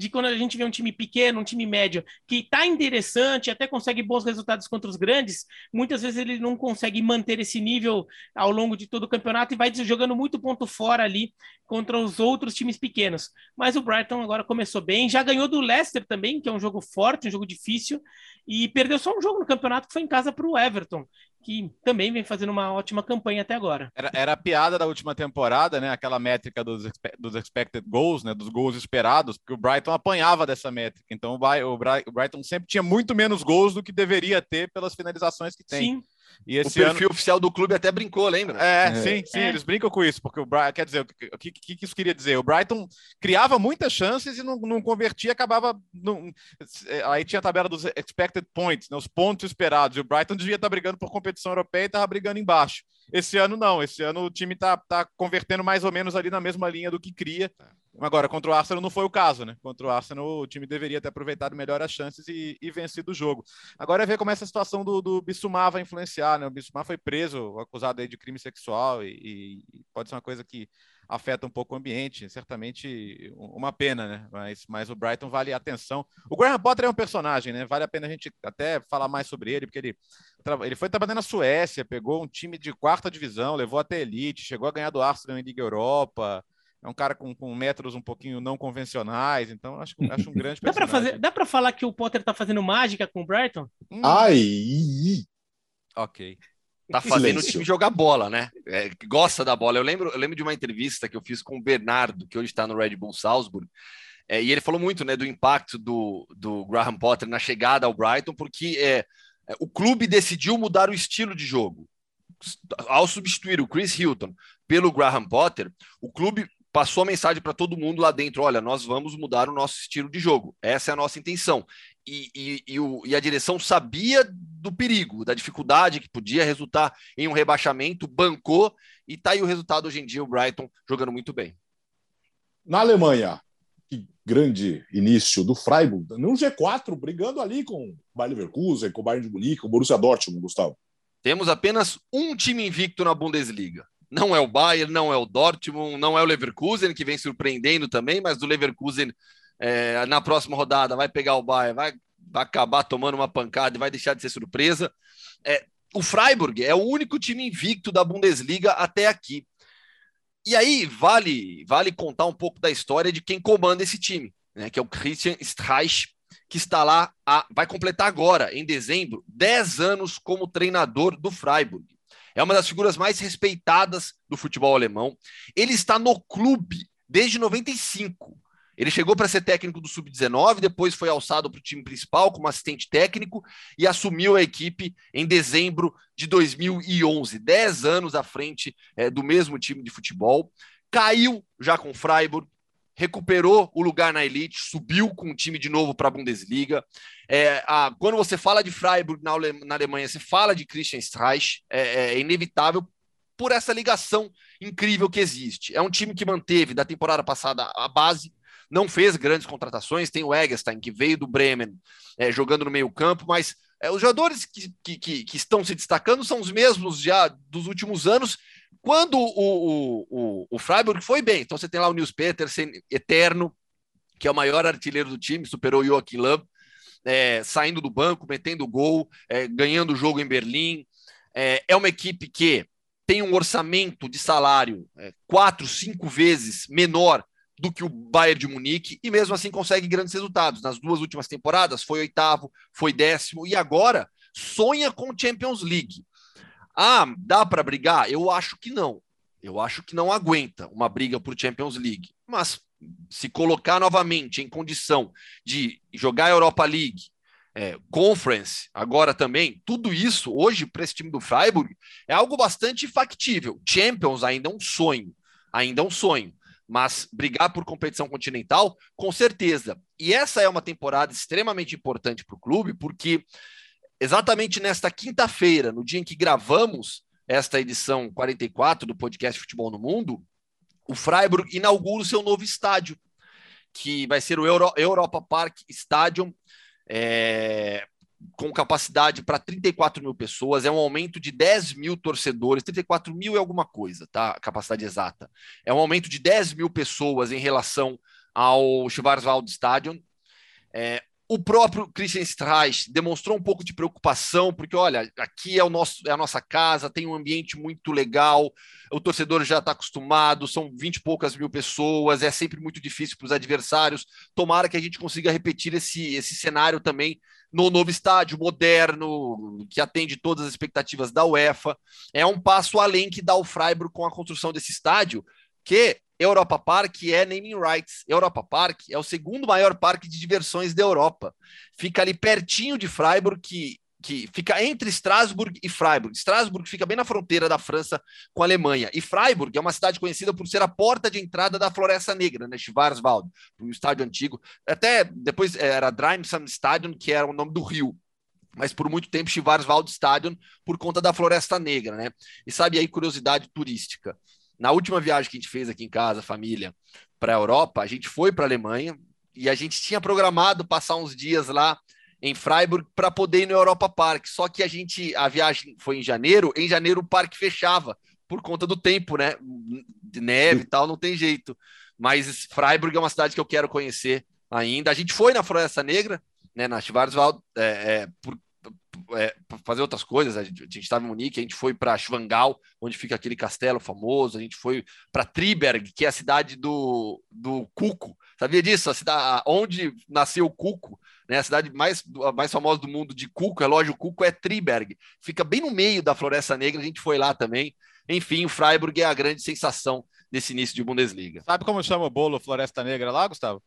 De quando a gente vê um time pequeno, um time médio, que está interessante, até consegue bons resultados contra os grandes, muitas vezes ele não consegue manter esse nível ao longo de todo o campeonato e vai jogando muito ponto fora ali contra os outros times pequenos. Mas o Brighton agora começou bem, já ganhou do Leicester também, que é um jogo forte, um jogo difícil, e perdeu só um jogo no campeonato que foi em casa para o Everton que também vem fazendo uma ótima campanha até agora. Era, era a piada da última temporada, né? Aquela métrica dos, dos expected goals, né? Dos gols esperados, porque o Brighton apanhava dessa métrica. Então o, Brighton sempre tinha muito menos gols do que deveria ter pelas finalizações que tem. Sim. E esse o perfil ano... oficial do clube até brincou, lembra? É, é. sim, sim, é. eles brincam com isso, porque o Brighton, quer dizer, o que, que, que, isso queria dizer? O Brighton criava muitas chances e não, não convertia, acabava. Não... Aí tinha a tabela dos expected points, né, os pontos esperados, e o Brighton devia estar brigando por competição europeia e estava brigando embaixo. Esse ano não, esse ano o time está tá convertendo mais ou menos ali na mesma linha do que cria. Agora, contra o Arsenal não foi o caso, né? Contra o Arsenal, o time deveria ter aproveitado melhor as chances e, e vencido o jogo. Agora é ver como essa situação do, do Bissumar vai influenciar, né? O Bissumar foi preso, acusado aí de crime sexual e, e pode ser uma coisa que afeta um pouco o ambiente, certamente uma pena, né? Mas, mas o Brighton vale a atenção. O Graham Potter é um personagem, né? Vale a pena a gente até falar mais sobre ele, porque ele, ele foi trabalhando na Suécia, pegou um time de quarta divisão, levou até elite, chegou a ganhar do Arsenal em Liga Europa. É um cara com, com métodos um pouquinho não convencionais, então acho, acho um grande dá para fazer Dá para falar que o Potter tá fazendo mágica com o Brighton? Hum. Ai! Ok tá fazendo Silêncio. o time jogar bola, né? É, gosta da bola. Eu lembro, eu lembro de uma entrevista que eu fiz com o Bernardo, que hoje está no Red Bull Salzburg, é, e ele falou muito né, do impacto do, do Graham Potter na chegada ao Brighton, porque é, é, o clube decidiu mudar o estilo de jogo. Ao substituir o Chris Hilton pelo Graham Potter, o clube passou a mensagem para todo mundo lá dentro: olha, nós vamos mudar o nosso estilo de jogo. Essa é a nossa intenção. E, e, e, o, e, a direção sabia do perigo, da dificuldade que podia resultar em um rebaixamento, bancou e tá aí o resultado hoje em dia, o Brighton jogando muito bem. Na Alemanha, que grande início do Freiburg, no G4, brigando ali com o Bayer Leverkusen, com o Bayern de Munique, com o Borussia Dortmund, Gustavo. Temos apenas um time invicto na Bundesliga. Não é o Bayern, não é o Dortmund, não é o Leverkusen, que vem surpreendendo também, mas do Leverkusen é, na próxima rodada vai pegar o Bayern, vai, vai, acabar tomando uma pancada e vai deixar de ser surpresa. É, o Freiburg é o único time invicto da Bundesliga até aqui. E aí vale vale contar um pouco da história de quem comanda esse time, né, que é o Christian Streich, que está lá, a, vai completar agora, em dezembro, 10 anos como treinador do Freiburg. É uma das figuras mais respeitadas do futebol alemão. Ele está no clube desde 95. Ele chegou para ser técnico do Sub-19, depois foi alçado para o time principal como assistente técnico e assumiu a equipe em dezembro de 2011, dez anos à frente é, do mesmo time de futebol. Caiu já com o Freiburg, recuperou o lugar na elite, subiu com o time de novo para a Bundesliga. É, a, quando você fala de Freiburg na, na Alemanha, você fala de Christian Streich, é, é inevitável por essa ligação incrível que existe. É um time que manteve da temporada passada a base, não fez grandes contratações, tem o Eggestein, que veio do Bremen é, jogando no meio campo, mas é, os jogadores que, que, que, estão se destacando são os mesmos já dos últimos anos, quando o, o, o, o Freiburg foi bem. Então você tem lá o Nils Petersen, eterno, que é o maior artilheiro do time, superou o Joaquim Love, é, saindo do banco, metendo gol, é, ganhando o jogo em Berlim. É, é, uma equipe que tem um orçamento de salário é, quatro, cinco vezes menor do que o Bayern de Munique e mesmo assim consegue grandes resultados. Nas duas últimas temporadas foi oitavo, foi décimo e agora sonha com Champions League. Ah, dá para brigar? Eu acho que não. Eu acho que não aguenta uma briga por Champions League. Mas se colocar novamente em condição de jogar a Europa League, é, Conference, agora também, tudo isso hoje para esse time do Freiburg é algo bastante factível. Champions ainda é um sonho, ainda é um sonho. Mas brigar por competição continental, com certeza. E essa é uma temporada extremamente importante para o clube, porque exatamente nesta quinta-feira, no dia em que gravamos esta edição 44 do podcast Futebol no Mundo, o Freiburg inaugura o seu novo estádio, que vai ser o Euro, Europa Park Stadium, é, com capacidade para 34 mil pessoas, é um aumento de 10 mil torcedores, 34 mil é alguma coisa, tá? Capacidade exata. É um aumento de 10 mil pessoas em relação ao Schwarzwald Stadium. É, o próprio Christian Streich demonstrou um pouco de preocupação, porque olha, aqui é, o nosso, é a nossa casa, tem um ambiente muito legal, o torcedor já está acostumado, são 20 e poucas mil pessoas, é sempre muito difícil para os adversários. Tomara que a gente consiga repetir esse, esse cenário também no novo estádio moderno, que atende todas as expectativas da UEFA. É um passo além que dá o Freiburg com a construção desse estádio, que Europa Park é naming rights. Europa Park é o segundo maior parque de diversões da Europa. Fica ali pertinho de Freiburg, que, que fica entre Strasbourg e Freiburg. Strasbourg fica bem na fronteira da França com a Alemanha. E Freiburg é uma cidade conhecida por ser a porta de entrada da Floresta Negra, né? Schwarzwald, um estádio antigo. Até depois era Dreimsam Stadion, que era o nome do rio mas por muito tempo Schwarzwald Stadion por conta da Floresta Negra, né? E sabe aí curiosidade turística. Na última viagem que a gente fez aqui em casa, família, para a Europa, a gente foi para a Alemanha e a gente tinha programado passar uns dias lá em Freiburg para poder ir no Europa Park. Só que a gente, a viagem foi em janeiro, em janeiro o parque fechava por conta do tempo, né? De neve e tal, não tem jeito. Mas Freiburg é uma cidade que eu quero conhecer ainda. A gente foi na Floresta Negra, né, na Schwarzwald, é, é, por, é, fazer outras coisas. A gente estava em Munique, a gente foi para Schwangau, onde fica aquele castelo famoso. A gente foi para Triberg, que é a cidade do, do Cuco. Sabia disso? A cidade onde nasceu o Cuco, né? A cidade mais, mais famosa do mundo de Cuco, relógio Cuco, é Triberg. Fica bem no meio da Floresta Negra. A gente foi lá também. Enfim, o Freiburg é a grande sensação desse início de Bundesliga. Sabe como chama o bolo Floresta Negra lá, Gustavo?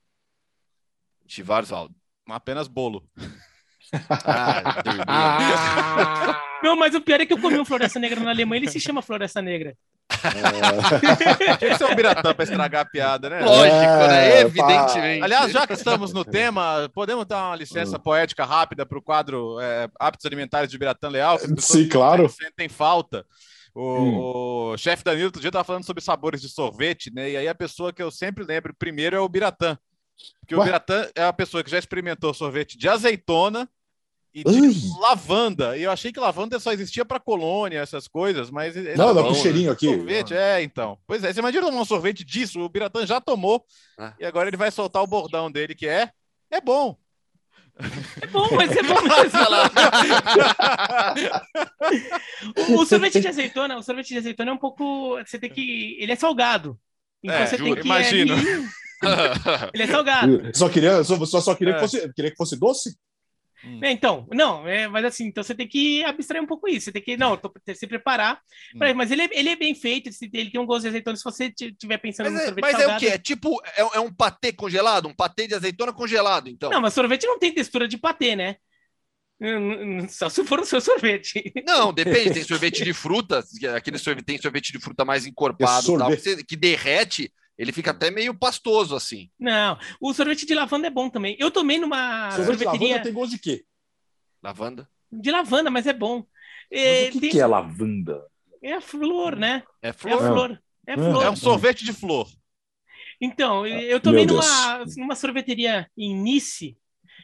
Schwarzwald. Apenas bolo. Ah, Não, mas o pior é que eu comi um Floresta Negra na Alemanha, ele se chama Floresta Negra. É. Tinha que ser um biratã para estragar a piada, né? Lógico, é, né? Evidentemente. Aliás, já que estamos no tema, podemos dar uma licença hum. poética rápida para o quadro é, Hábitos Alimentares de Biratã Leal? Sim, claro. Sentem falta. O, hum. o chefe Danilo outro dia estava falando sobre sabores de sorvete, né? E aí a pessoa que eu sempre lembro primeiro é o Biratã. Porque Ué? o Biratã é a pessoa que já experimentou sorvete de azeitona e de lavanda. E eu achei que lavanda só existia para colônia, essas coisas, mas. Não, dá com cheirinho aqui. Sorvete, é, então. Pois é, você imagina tomar um sorvete disso, o Biratã já tomou. Ah. E agora ele vai soltar o bordão dele, que é. É bom. É bom, mas é bom mesmo. o sorvete de azeitona, o sorvete de azeitona é um pouco. Você tem que. Ele é salgado. Então é, você juro, tem que. Imagino. Ele é salgado. Só queria, só, só queria, é. que fosse, queria que fosse doce? Hum. É, então, não, é, mas assim, então você tem que abstrair um pouco isso. Você tem que, não, tô, se preparar. Hum. Pra, mas ele é, ele é bem feito, ele tem um gosto de azeitona. Se você estiver pensando mas no é, sorvete Mas salgado, é o quê? É tipo, é, é, um patê congelado? Um patê de azeitona congelado, então? Não, mas sorvete não tem textura de patê, né? Só se for o seu sorvete. Não, depende. Tem sorvete de fruta, aquele sorvete, tem sorvete de fruta mais encorpado, tal, que, que derrete ele fica até meio pastoso assim. Não, o sorvete de lavanda é bom também. Eu tomei numa sorvete sorveteria... de lavanda tem gosto de quê? Lavanda? De lavanda, mas é bom. É, o que, tem... que, é lavanda? É a flor, né? É flor. É, flor. É, flor. é um sorvete de flor. Então, eu tomei numa, numa sorveteria em Nice,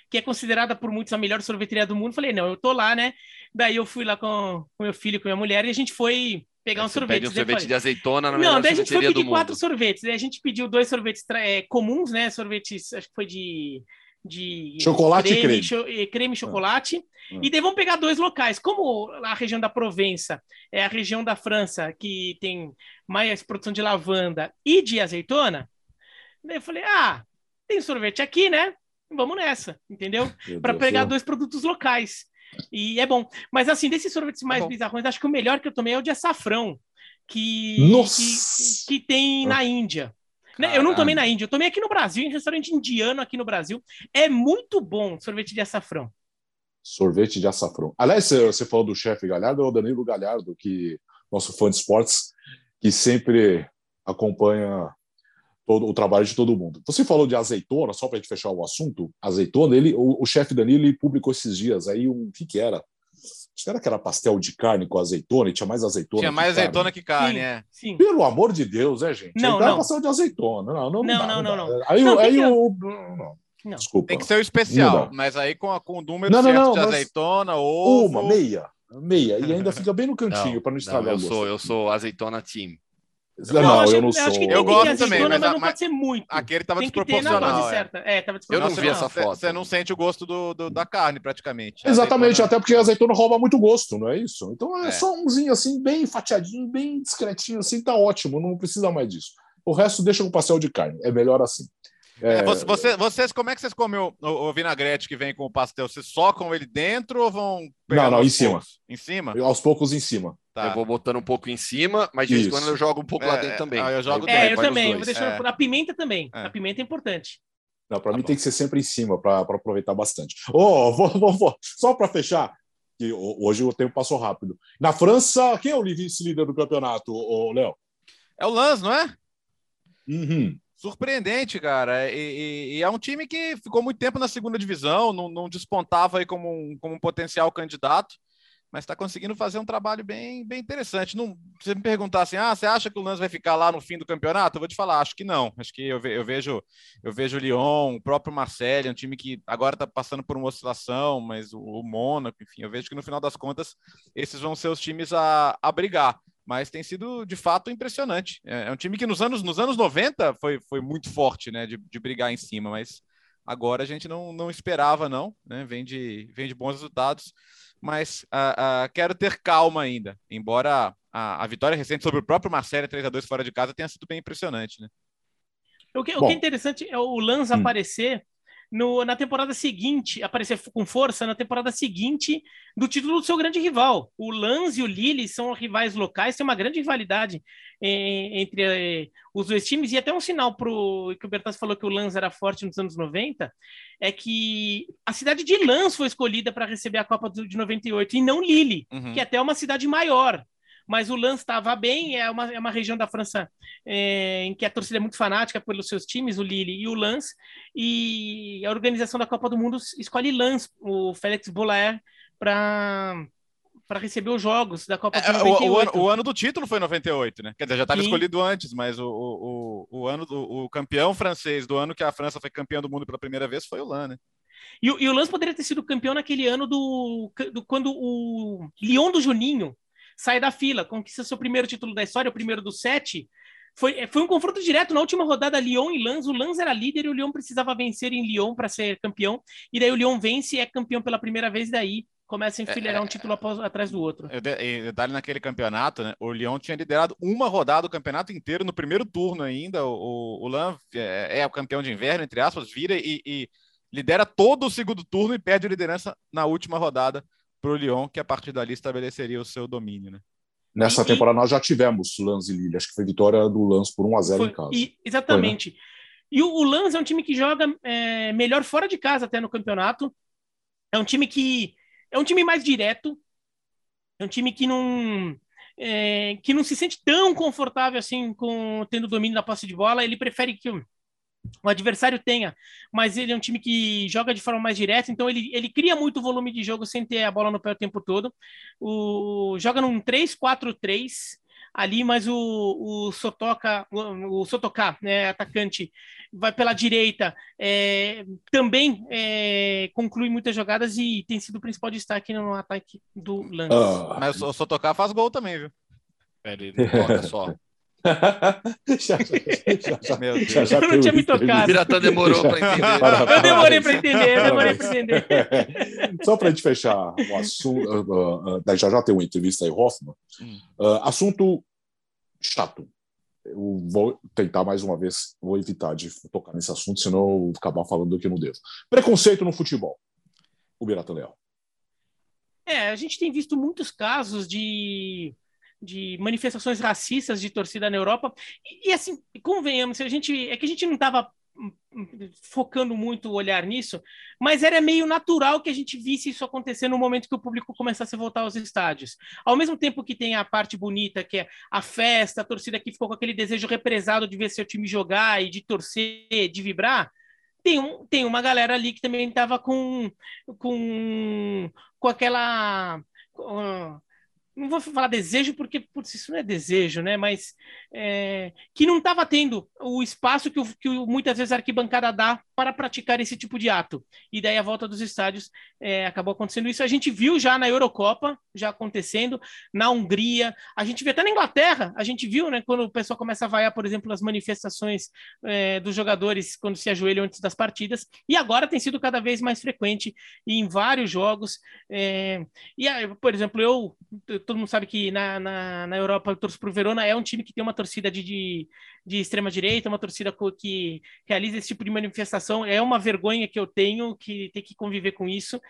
que é considerada por muitos a melhor sorveteria do mundo. Falei, não, eu tô lá, né? Daí eu fui lá com, com meu filho, com minha mulher, e a gente foi pegar um sorvete. Pede um sorvete de azeitona na Não, daí a gente foi pedir quatro sorvetes. Daí a gente pediu dois sorvetes é, comuns, né? Sorvetes, acho que foi de de chocolate creme, e creme. creme chocolate. Ah. E daí vamos pegar dois locais. Como a região da Provença é a região da França que tem mais produção de lavanda e de azeitona, daí eu falei: ah, tem sorvete aqui, né? Vamos nessa, entendeu? Para pegar dois produtos locais. E é bom. Mas assim, desses sorvetes mais é bizarros, acho que o melhor que eu tomei é o de açafrão, que, que, que, tem na Índia. Caramba. Eu não tomei na Índia, eu tomei aqui no Brasil, em restaurante indiano aqui no Brasil. É muito bom sorvete de açafrão. Sorvete de açafrão. Aliás, você falou do chefe Galhardo, é o Danilo Galhardo, que nosso fã de esportes, que sempre acompanha todo o trabalho de todo mundo. Você falou de azeitona, só para a gente fechar o assunto, azeitona, ele, o, o chefe Danilo publicou esses dias aí um que que era? Será que era pastel de carne com azeitona e tinha mais azeitona? Tinha mais que azeitona carne. que carne, sim, é. Sim. Pelo amor de Deus, é, gente? Não, não. pastel de azeitona. Não, não, não. Não, não, não, não. Aí, não, aí o. Não. Não. Desculpa. Tem que ser o especial, mas aí com, a, com o número não, certo não, de azeitona, ou Uma, meia. Meia. E ainda fica bem no cantinho para não estragar não, eu sou, eu sou azeitona team. Não, não eu, eu não sou. Eu gosto também, mas, mas, não pode ser muito. Aquele tava tem desproporcional. É. É, tava eu não vi essa foto. Você não sente o gosto do, do da carne, praticamente. Exatamente, azeitona... até porque a azeitona rouba muito gosto, não é isso? Então é, é, só umzinho assim, bem fatiadinho, bem discretinho, assim, tá ótimo, não precisa mais disso. O resto deixa com pastel de carne, é melhor assim. É... Você, vocês, como é que vocês comem o, o, vinagrete que vem com o pastel? Vocês socam ele dentro ou vão Não, não, em cima. Em cima? Aos poucos em cima. Tá. Eu vou botando um pouco em cima, mas de vez em quando eu jogo um pouco é, lá dentro também. Ah, eu jogo é, eu também. Eu deixando... É. A pimenta também. É. A pimenta é importante. Não, para tá mim bom. tem que ser sempre em cima para aproveitar bastante. Oh, vou, vou, vou. Só para fechar, que hoje o tempo passou rápido. Na França, quem é o vice-líder do campeonato, Léo? É o Lance, não é? Uhum. Surpreendente, cara. E, e, e, é um time que ficou muito tempo na segunda divisão, não, não despontava aí como um, como um potencial candidato mas está conseguindo fazer um trabalho bem, bem interessante. Não, você me perguntar assim, ah, você acha que o Lance vai ficar lá no fim do campeonato? Eu vou te falar, acho que não. Acho que eu, ve, eu vejo eu vejo o Lyon, o próprio Marseille, um time que agora está passando por uma oscilação, mas o, o Mônaco, enfim, eu vejo que no final das contas esses vão ser os times a, a brigar. Mas tem sido de fato impressionante. É, é um time que nos anos, nos anos 90 foi, foi muito forte, né, de, de brigar em cima, mas agora a gente não, não esperava, não, né? Vem de, vem de bons resultados mas uh, uh, quero ter calma ainda, embora a, a vitória recente sobre o próprio Marcelo 3 a 2 fora de casa tenha sido bem impressionante, né? O que, o que é interessante é o Lanz hum. aparecer no, na temporada seguinte, aparecer com força na temporada seguinte do título do seu grande rival. O Lanz e o Lille são rivais locais, tem uma grande rivalidade eh, entre eh, os dois times, e até um sinal para o que o Bertas falou que o Lanz era forte nos anos 90, é que a cidade de Lanz foi escolhida para receber a Copa de 98 e não Lille, uhum. que é até uma cidade maior mas o Lens estava bem, é uma, é uma região da França é, em que a torcida é muito fanática pelos seus times, o Lille e o Lens, e a organização da Copa do Mundo escolhe Lens, o Félix Bollaert, para para receber os jogos da Copa é, 98. O, o, ano, o, ano, do título foi 98, né? Quer dizer, já estava escolhido antes, mas o, o, o, ano do, o campeão francês do ano que a França foi campeã do mundo pela primeira vez foi o Lan, né? E, e o Lens poderia ter sido campeão naquele ano do, do quando o Lyon do Juninho sai da fila, conquista seu primeiro título da história, o primeiro dos sete. Foi, é, foi um confronto direto na última rodada, Lyon e Lens. O Lens era líder e o Lyon precisava vencer em Lyon para ser campeão. E daí o Lyon vence e é campeão pela primeira vez, daí começa a enfileirar é, um título após, atrás do outro. E detalhe naquele campeonato, né? O Lyon tinha liderado uma rodada do campeonato inteiro no primeiro turno ainda. O, o, o Lan é, é, o campeão de inverno, entre aspas, vira e, e lidera todo o segundo turno e perde a liderança na última rodada para o Lyon, que a partir dali estabeleceria o seu domínio. Né? Nessa e, temporada nós já tivemos Lans e Lille, acho que foi vitória do Lans por 1 a 0 foi, em casa. E, exatamente. Foi, né? E o, o Lans é um time que joga é, melhor fora de casa até no campeonato. É um time que é um time mais direto. É um time que não é, que não se sente tão confortável assim com tendo domínio da posse de bola. Ele prefere que o adversário tenha, mas ele é um time que joga de forma mais direta, então ele, ele cria muito volume de jogo sem ter a bola no pé o tempo todo. O, joga num 3-4-3 ali, mas o, o Sotoka, o, o Sotoka, né, atacante, vai pela direita, é, também é, conclui muitas jogadas e tem sido o principal destaque no ataque do Lance. Uh, mas o Sotoka faz gol também, viu? Pera, toca só. Já, já, já, Meu Deus. já, já eu não tinha me tocado. O Piratã demorou para entender. eu demorei para entender, eu demorei para entender. Só para a gente fechar o assunto, uh, uh, já já tem uma entrevista aí, Hoffman. Uh, assunto chato. Eu vou tentar mais uma vez, vou evitar de tocar nesse assunto, senão eu vou acabar falando do que não devo. Preconceito no futebol. O Birata Leal. É, a gente tem visto muitos casos de de manifestações racistas de torcida na Europa. E, e assim, convenhamos, a gente é que a gente não estava hum, hum, focando muito o olhar nisso, mas era meio natural que a gente visse isso acontecer no momento que o público começasse a voltar aos estádios. Ao mesmo tempo que tem a parte bonita, que é a festa, a torcida que ficou com aquele desejo represado de ver seu time jogar e de torcer, de vibrar, tem, um, tem uma galera ali que também estava com, com, com aquela. Uh, não vou falar desejo porque putz, isso não é desejo, né? Mas é, que não estava tendo o espaço que, o, que muitas vezes a arquibancada dá para praticar esse tipo de ato. E daí a volta dos estádios é, acabou acontecendo isso. A gente viu já na Eurocopa, já acontecendo, na Hungria, a gente viu até na Inglaterra, a gente viu, né, quando o pessoal começa a vaiar, por exemplo, as manifestações é, dos jogadores quando se ajoelham antes das partidas, e agora tem sido cada vez mais frequente em vários jogos. É, e, por exemplo, eu, todo mundo sabe que na, na, na Europa eu torço pro Verona, é um time que tem uma torcida de, de, de extrema-direita, uma torcida que realiza esse tipo de manifestação é uma vergonha que eu tenho que ter que conviver com isso.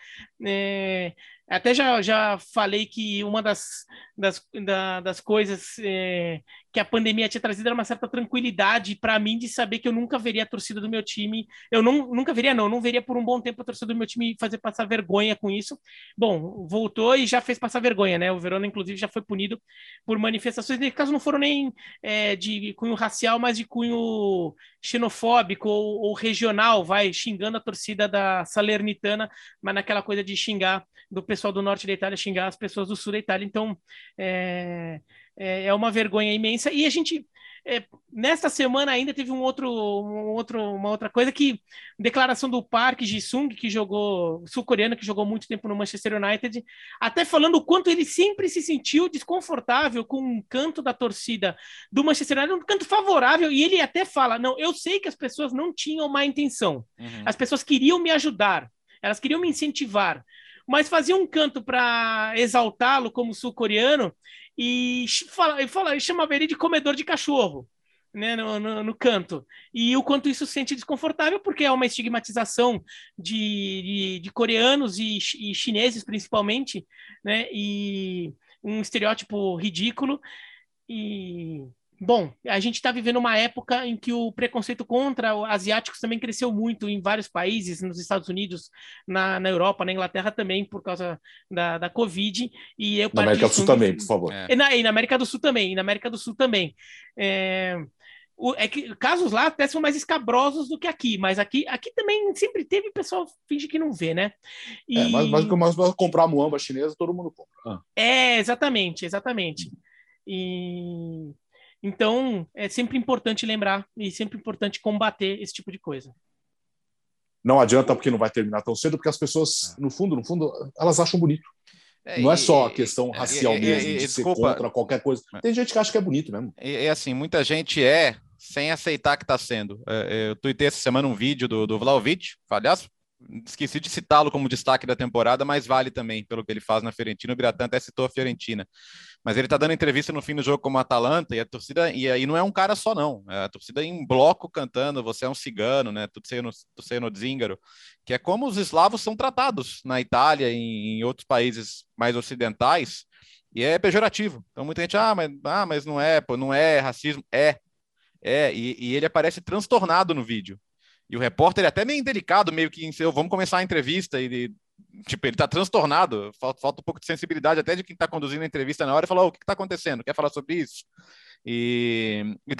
É, até já, já falei que uma das, das, da, das coisas é, que a pandemia tinha trazido era uma certa tranquilidade para mim de saber que eu nunca veria a torcida do meu time. Eu não, nunca veria, não, não veria por um bom tempo a torcida do meu time fazer passar vergonha com isso. Bom, voltou e já fez passar vergonha, né? O Verona, inclusive, já foi punido por manifestações, nesse caso não foram nem é, de cunho racial, mas de cunho xenofóbico ou, ou regional, vai xingando a torcida da Salernitana, mas naquela coisa de xingar do pessoal do norte da Itália xingar as pessoas do sul da Itália. Então, é, é, é uma vergonha imensa. E a gente, é, nesta semana ainda teve um outro, um outro, uma outra coisa que declaração do Park Ji-sung, que jogou, sul-coreano, que jogou muito tempo no Manchester United, até falando o quanto ele sempre se sentiu desconfortável com um canto da torcida do Manchester United, um canto favorável, e ele até fala, não, eu sei que as pessoas não tinham má intenção, uhum. as pessoas queriam me ajudar, elas queriam me incentivar, mas fazia um canto para exaltá-lo como sul-coreano e, fala, fala, chamava ele de comedor de cachorro. Né, no, no, no, canto. E o quanto isso sente desconfortável, porque é uma estigmatização de, de, de coreanos e, e, chineses, principalmente, né, e um estereótipo ridículo. E Bom, a gente está vivendo uma época em que o preconceito contra asiáticos também cresceu muito em vários países, nos Estados Unidos, na, na Europa, na Inglaterra também, por causa da, da Covid. E eu na América do Sul também, por favor. É. E, na, e na América do Sul também, na América do Sul também. É, o, é que casos lá até são mais escabrosos do que aqui, mas aqui, aqui também sempre teve pessoal finge que não vê, né? E... É, mas, mas, mas, mas comprar muamba chinesa, todo mundo compra. Ah. É, exatamente, exatamente. E então, é sempre importante lembrar e sempre importante combater esse tipo de coisa. Não adianta porque não vai terminar tão cedo, porque as pessoas, é. no fundo, no fundo, elas acham bonito. É, não é só a questão racial é, mesmo, de desculpa, ser contra qualquer coisa. Tem gente que acha que é bonito mesmo. É, assim, muita gente é sem aceitar que está sendo. eu tuitei essa semana um vídeo do, do Vlaovic, aliás, esqueci de citá-lo como destaque da temporada, mas vale também pelo que ele faz na Fiorentina. O Biratã até citou a Fiorentina. Mas ele está dando entrevista no fim do jogo como Atalanta e a torcida, e aí não é um cara só, não. É a torcida em bloco cantando, você é um cigano, né? Tu sei no, tu sei no Zíngaro, que é como os eslavos são tratados na Itália e em outros países mais ocidentais, e é pejorativo. Então muita gente, ah, mas, ah, mas não é, pô, não é racismo. É, é, e, e ele aparece transtornado no vídeo. E o repórter é até meio delicado, meio que, vamos começar a entrevista, e tipo, ele tá transtornado, falta, falta um pouco de sensibilidade até de quem está conduzindo a entrevista na hora e falar, oh, o que está acontecendo? Quer falar sobre isso? E, e,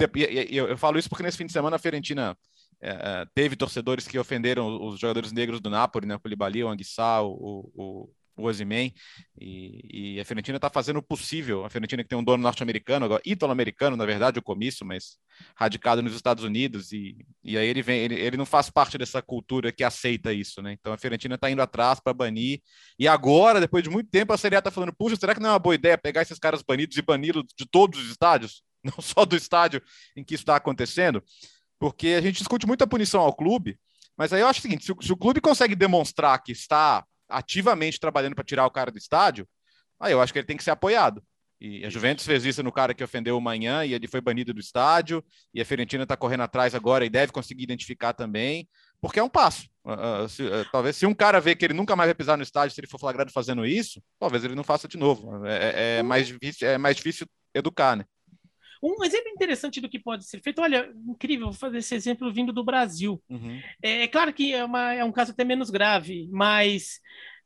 e, eu, eu falo isso porque nesse fim de semana a Fiorentina é, teve torcedores que ofenderam os jogadores negros do Napoli, né? O Koulibaly, o Anguissa, o, o, o Ozyman, e, e, a Fiorentina está fazendo o possível. A Fiorentina que tem um dono norte-americano, agora italo-americano, na verdade, o comício, mas radicado nos Estados Unidos e, e aí ele vem, ele, ele não faz parte dessa cultura que aceita isso, né? Então a Fiorentina está indo atrás para banir e agora, depois de muito tempo, a Série A está falando, puxa, será que não é uma boa ideia pegar esses caras banidos e bani-los de todos os estádios, não só do estádio em que isso está acontecendo? Porque a gente discute muita punição ao clube, mas aí eu acho o seguinte: se o, se o clube consegue demonstrar que está ativamente trabalhando para tirar o cara do estádio, aí eu acho que ele tem que ser apoiado. E a Juventus fez isso no cara que ofendeu o Manhã e ele foi banido do estádio. E a Fiorentina está correndo atrás agora e deve conseguir identificar também, porque é um passo. Uh, uh, se, uh, talvez se um cara vê que ele nunca mais vai pisar no estádio, se ele for flagrado fazendo isso, talvez ele não faça de novo. É, é, é mais, difícil, é mais difícil educar, né? Um exemplo interessante do que pode ser feito, olha, incrível, vou fazer esse exemplo vindo do Brasil. Uhum. É, é, claro que é, uma, é um caso até menos grave, mas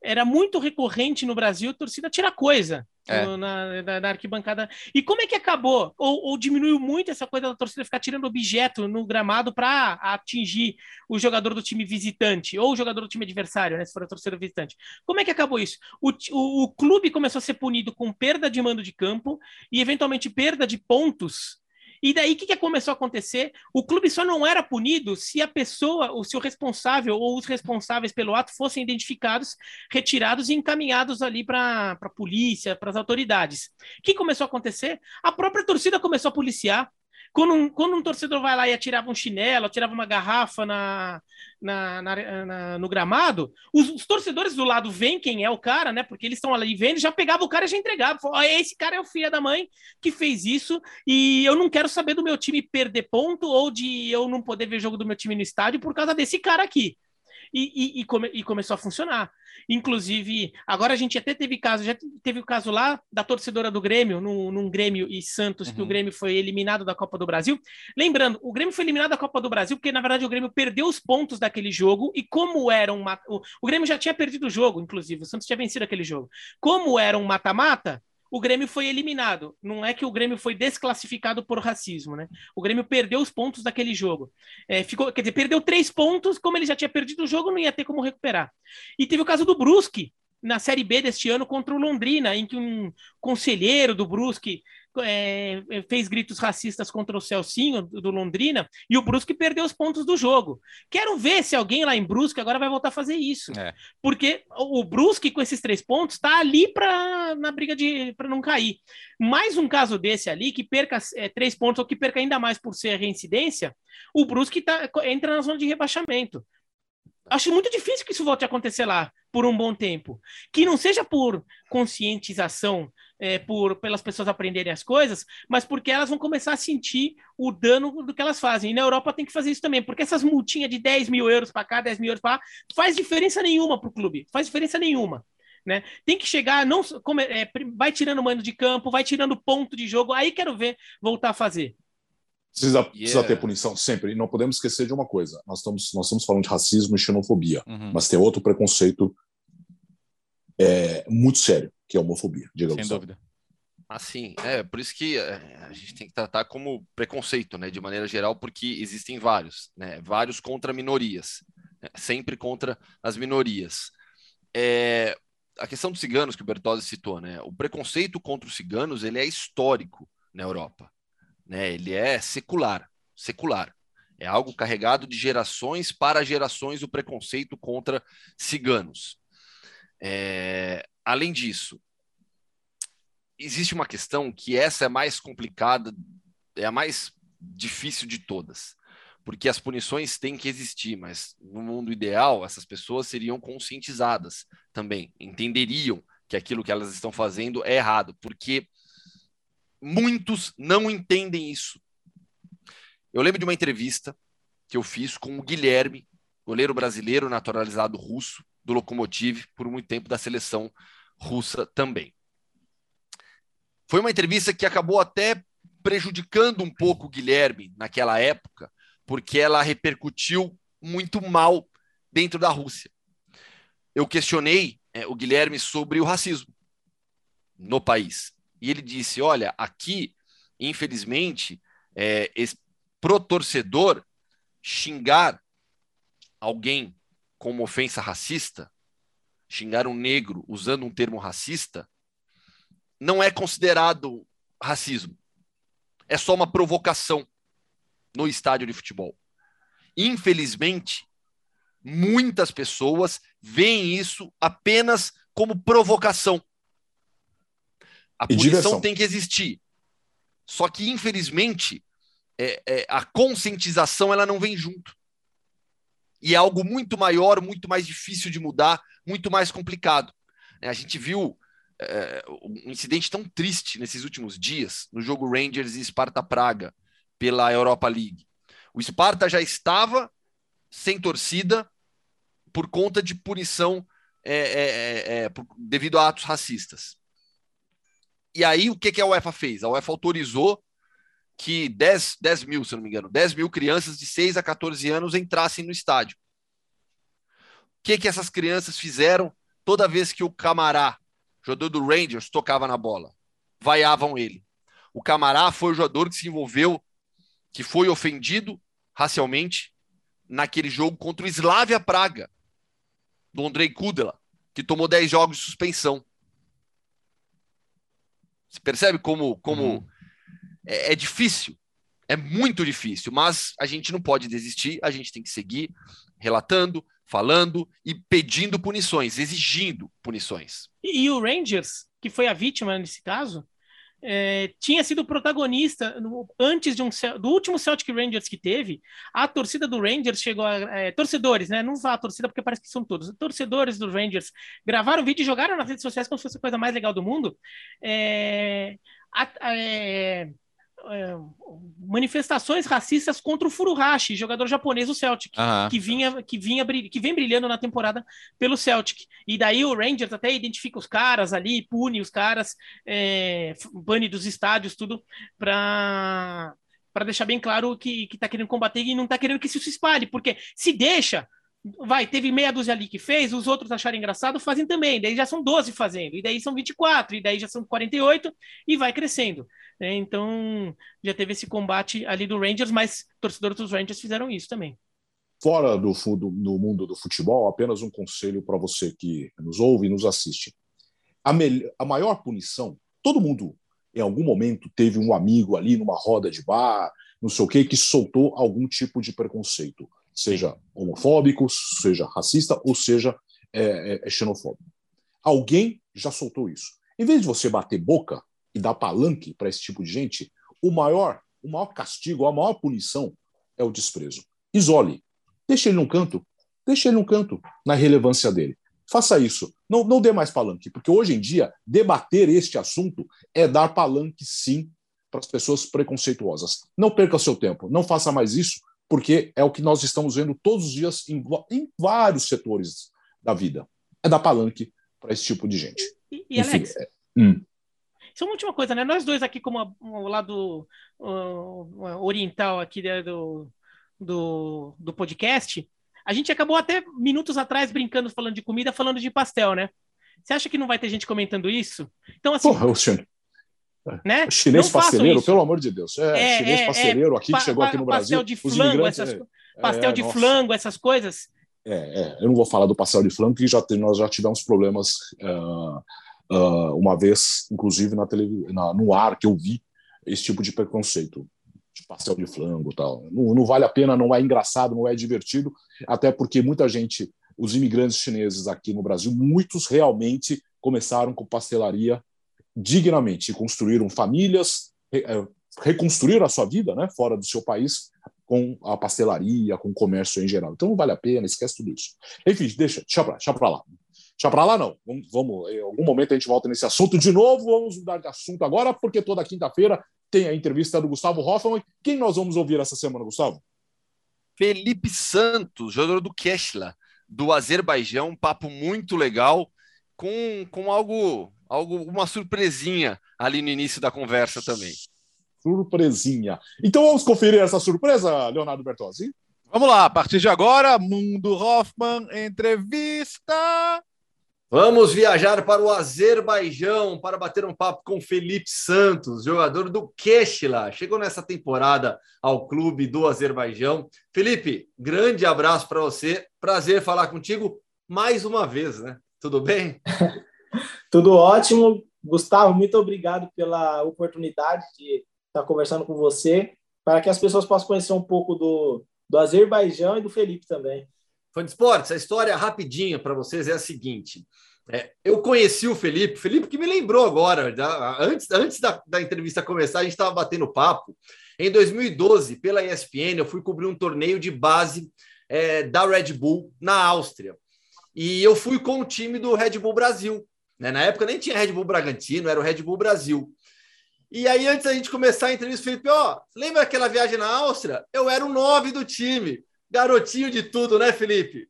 era muito recorrente no Brasil a torcida tirar coisa é. na, na, na, arquibancada. E como é que acabou? Ou, ou, diminuiu muito essa coisa da torcida ficar tirando objeto no gramado para atingir o jogador do time visitante ou o jogador do time adversário, né? Se for a torcida visitante. Como é que acabou isso? O, o, o clube começou a ser punido com perda de mando de campo e, eventualmente, perda de pontos e daí o que, que começou a acontecer? O clube só não era punido se a pessoa, o seu responsável ou os responsáveis pelo ato fossem identificados, retirados e encaminhados ali para a polícia, para as autoridades. O que começou a acontecer? A própria torcida começou a policiar, quando um, quando um torcedor vai lá e atirava um chinelo, atirava uma garrafa na, na, na, na no gramado, os, os, torcedores do lado veem quem é o cara, né? Porque eles estão ali vendo, já pegava o cara e já entregava. Falou, esse cara é o filho da mãe que fez isso e eu não quero saber do meu time perder ponto ou de eu não poder ver jogo do meu time no estádio por causa desse cara aqui e, e, e, come, e, começou a funcionar. Inclusive, agora a gente até teve caso, já teve o caso lá da torcedora do Grêmio, no, num Grêmio e Santos, uhum. que o uhum. Grêmio foi eliminado da Copa do Brasil. Lembrando, o Grêmio foi eliminado da Copa do Brasil porque, na verdade, o Grêmio perdeu os pontos daquele jogo e como era um... O, o Grêmio já tinha perdido o jogo, inclusive, o Santos tinha vencido aquele jogo. Como era um mata-mata, o Grêmio foi eliminado. Não é que o Grêmio foi desclassificado por racismo, né? O Grêmio perdeu os pontos daquele jogo. É, ficou, quer dizer, perdeu três pontos, como ele já tinha perdido o jogo, não ia ter como recuperar. E teve o caso do Brusque, na Série B deste ano contra o Londrina, em que um conselheiro do Brusque é, fez gritos racistas contra o Celcinho do Londrina e o Brusque perdeu os pontos do jogo. Quero ver se alguém lá em Brusque agora vai voltar a fazer isso. É. Porque o Brusque, com esses três pontos, está ali para na briga de para não cair. Mais um caso desse ali, que perca é, três pontos ou que perca ainda mais por ser reincidência, o Brusque tá, entra na zona de rebaixamento. Acho muito difícil que isso volte a acontecer lá por um bom tempo. Que não seja por conscientização é, por pelas pessoas aprenderem as coisas, mas porque elas vão começar a sentir o dano do que elas fazem. E na Europa tem que fazer isso também, porque essas multinhas de 10 mil euros para cá, 10 mil euros para lá, faz diferença nenhuma para o clube, faz diferença nenhuma. Né? Tem que chegar, não como, é, vai tirando mano de campo, vai tirando ponto de jogo, aí quero ver voltar a fazer. Precisa, yeah. precisa ter punição sempre. E não podemos esquecer de uma coisa: nós estamos, nós estamos falando de racismo e xenofobia, uhum. mas tem outro preconceito é, muito sério, que é a homofobia. Diga Sem dúvida. Assim, é por isso que é, a gente tem que tratar como preconceito, né, de maneira geral, porque existem vários, né, vários contra minorias, né, sempre contra as minorias. É, a questão dos ciganos que o Bertozzi citou, né, o preconceito contra os ciganos ele é histórico na Europa, né, ele é secular, secular. É algo carregado de gerações para gerações o preconceito contra ciganos. É, além disso, existe uma questão que essa é mais complicada, é a mais difícil de todas, porque as punições têm que existir, mas no mundo ideal essas pessoas seriam conscientizadas também, entenderiam que aquilo que elas estão fazendo é errado, porque muitos não entendem isso. Eu lembro de uma entrevista que eu fiz com o Guilherme, goleiro brasileiro naturalizado russo, do Lokomotiv, por muito tempo da seleção russa também. Foi uma entrevista que acabou até prejudicando um pouco o Guilherme naquela época, porque ela repercutiu muito mal dentro da Rússia. Eu questionei é, o Guilherme sobre o racismo no país. E ele disse: olha, aqui, infelizmente, é, pro torcedor xingar alguém como ofensa racista, xingar um negro usando um termo racista, não é considerado racismo. É só uma provocação. no estádio de futebol. Infelizmente, muitas pessoas veem isso apenas como provocação. A punição diversão. tem que existir. Só que, infelizmente, é, é, a conscientização ela não vem junto. E é algo muito maior, muito mais difícil de mudar, muito mais complicado. É, a gente viu é, um incidente tão triste nesses últimos dias no jogo Rangers e Sparta Praga pela Europa League. O Sparta já estava sem torcida por conta de punição é, é, é, é por, devido a atos racistas. E aí, o que, que a UEFA fez? A UEFA autorizou que 10, 10 mil, se não me engano, 10 mil crianças de 6 a 14 anos entrassem no estádio. O que, que essas crianças fizeram toda vez que o Camará, jogador do Rangers, tocava na bola? Vaiavam ele. O Camará foi o jogador que se envolveu, que foi ofendido racialmente naquele jogo contra o Slavia Praga, do Andrei Kudela, que tomou 10 jogos de suspensão. Você percebe como, como uhum é, é difícil, é muito difícil, mas a gente não pode desistir, a gente tem que seguir relatando, falando e pedindo punições, exigindo punições. E, e o Rangers, que foi a vítima nesse caso, é, tinha sido protagonista no, antes de um do último Celtic Rangers que teve. A torcida do Rangers chegou a é, torcedores, né? Não vá a torcida porque parece que são todos. Torcedores do Rangers gravaram vídeo e jogaram nas redes sociais como se fosse a coisa mais legal do mundo. É, a, é, é, manifestações racistas contra o Furuhashi, jogador japonês do Celtic, que vinha que vinha que vem brilhando na temporada pelo Celtic. E daí o Rangers até identifica os caras ali, pune os caras, é, bane dos estádios, tudo para para deixar bem claro que, que tá querendo combater e não tá querendo que isso se espalhe, porque se deixa, vai, teve meia dúzia ali que fez, os outros acharam engraçado, fazem também, daí já são 12 fazendo, e daí são 24, e daí já são 48, e vai crescendo. Né? Então, já teve esse combate ali do Rangers, mas torcedores dos Rangers fizeram isso também. Fora do, do, do mundo do futebol, apenas um conselho para você que nos ouve e nos assiste. A, a maior punição, todo mundo em algum momento teve um amigo ali numa roda de bar, não sei o que, que soltou algum tipo de preconceito, seja homofóbico, seja racista ou seja é, é, é xenofóbico. Alguém já soltou isso. Em vez de você bater boca, e dar palanque para esse tipo de gente, o maior, o maior castigo, a maior punição é o desprezo. Isole. Deixe ele num canto. Deixe ele num canto na relevância dele. Faça isso. Não, não dê mais palanque, porque hoje em dia debater este assunto é dar palanque, sim, para as pessoas preconceituosas. Não perca seu tempo. Não faça mais isso, porque é o que nós estamos vendo todos os dias em, em vários setores da vida. É dar palanque para esse tipo de gente. E, e Enfim, Alex, é, hum. Isso é uma última coisa, né? Nós dois aqui, como o lado uh, oriental aqui né, do, do, do podcast, a gente acabou até minutos atrás brincando, falando de comida, falando de pastel, né? Você acha que não vai ter gente comentando isso? Então, assim. Porra, Oceano. Né? Chinês parceiro, pelo amor de Deus. É, é chinês é, parceiro aqui que chegou aqui no Brasil. Pastel de flango, essas, é, pastel de flango, essas coisas. É, eu não vou falar do pastel de flango, porque já, nós já tivemos problemas uh, uh, uma vez, inclusive na, tele, na, no ar, que eu vi esse tipo de preconceito, de pastel de flango tal. Não, não vale a pena, não é engraçado, não é divertido, até porque muita gente, os imigrantes chineses aqui no Brasil, muitos realmente começaram com pastelaria dignamente, construíram famílias, eh, reconstruíram a sua vida né, fora do seu país com a pastelaria, com o comércio em geral. Então não vale a pena, esquece tudo isso. Enfim, deixa, deixa para deixa lá. Deixa para lá, não. Vamos, vamos, em algum momento a gente volta nesse assunto de novo. Vamos mudar de assunto agora, porque toda quinta-feira tem a entrevista do Gustavo Hoffman. Quem nós vamos ouvir essa semana, Gustavo? Felipe Santos, jogador do Keshla, do Azerbaijão. Um papo muito legal, com, com algo, algo, uma surpresinha ali no início da conversa também. Surpresinha. Então vamos conferir essa surpresa, Leonardo Bertozzi? Vamos lá, a partir de agora, Mundo Hoffman, entrevista. Vamos viajar para o Azerbaijão para bater um papo com Felipe Santos, jogador do Keshla. Chegou nessa temporada ao clube do Azerbaijão. Felipe, grande abraço para você. Prazer falar contigo mais uma vez, né? Tudo bem? Tudo ótimo. Gustavo, muito obrigado pela oportunidade de estar conversando com você. para que as pessoas possam conhecer um pouco do, do Azerbaijão e do Felipe também. Fã de esportes, a história rapidinha para vocês é a seguinte. É, eu conheci o Felipe, Felipe que me lembrou agora, antes, antes da, da entrevista começar, a gente estava batendo papo. Em 2012, pela ESPN, eu fui cobrir um torneio de base é, da Red Bull na Áustria. E eu fui com o time do Red Bull Brasil. Né? Na época nem tinha Red Bull Bragantino, era o Red Bull Brasil. E aí, antes da gente começar a entrevista, Felipe, ó, lembra aquela viagem na Áustria? Eu era o nove do time. Garotinho de tudo, né, Felipe?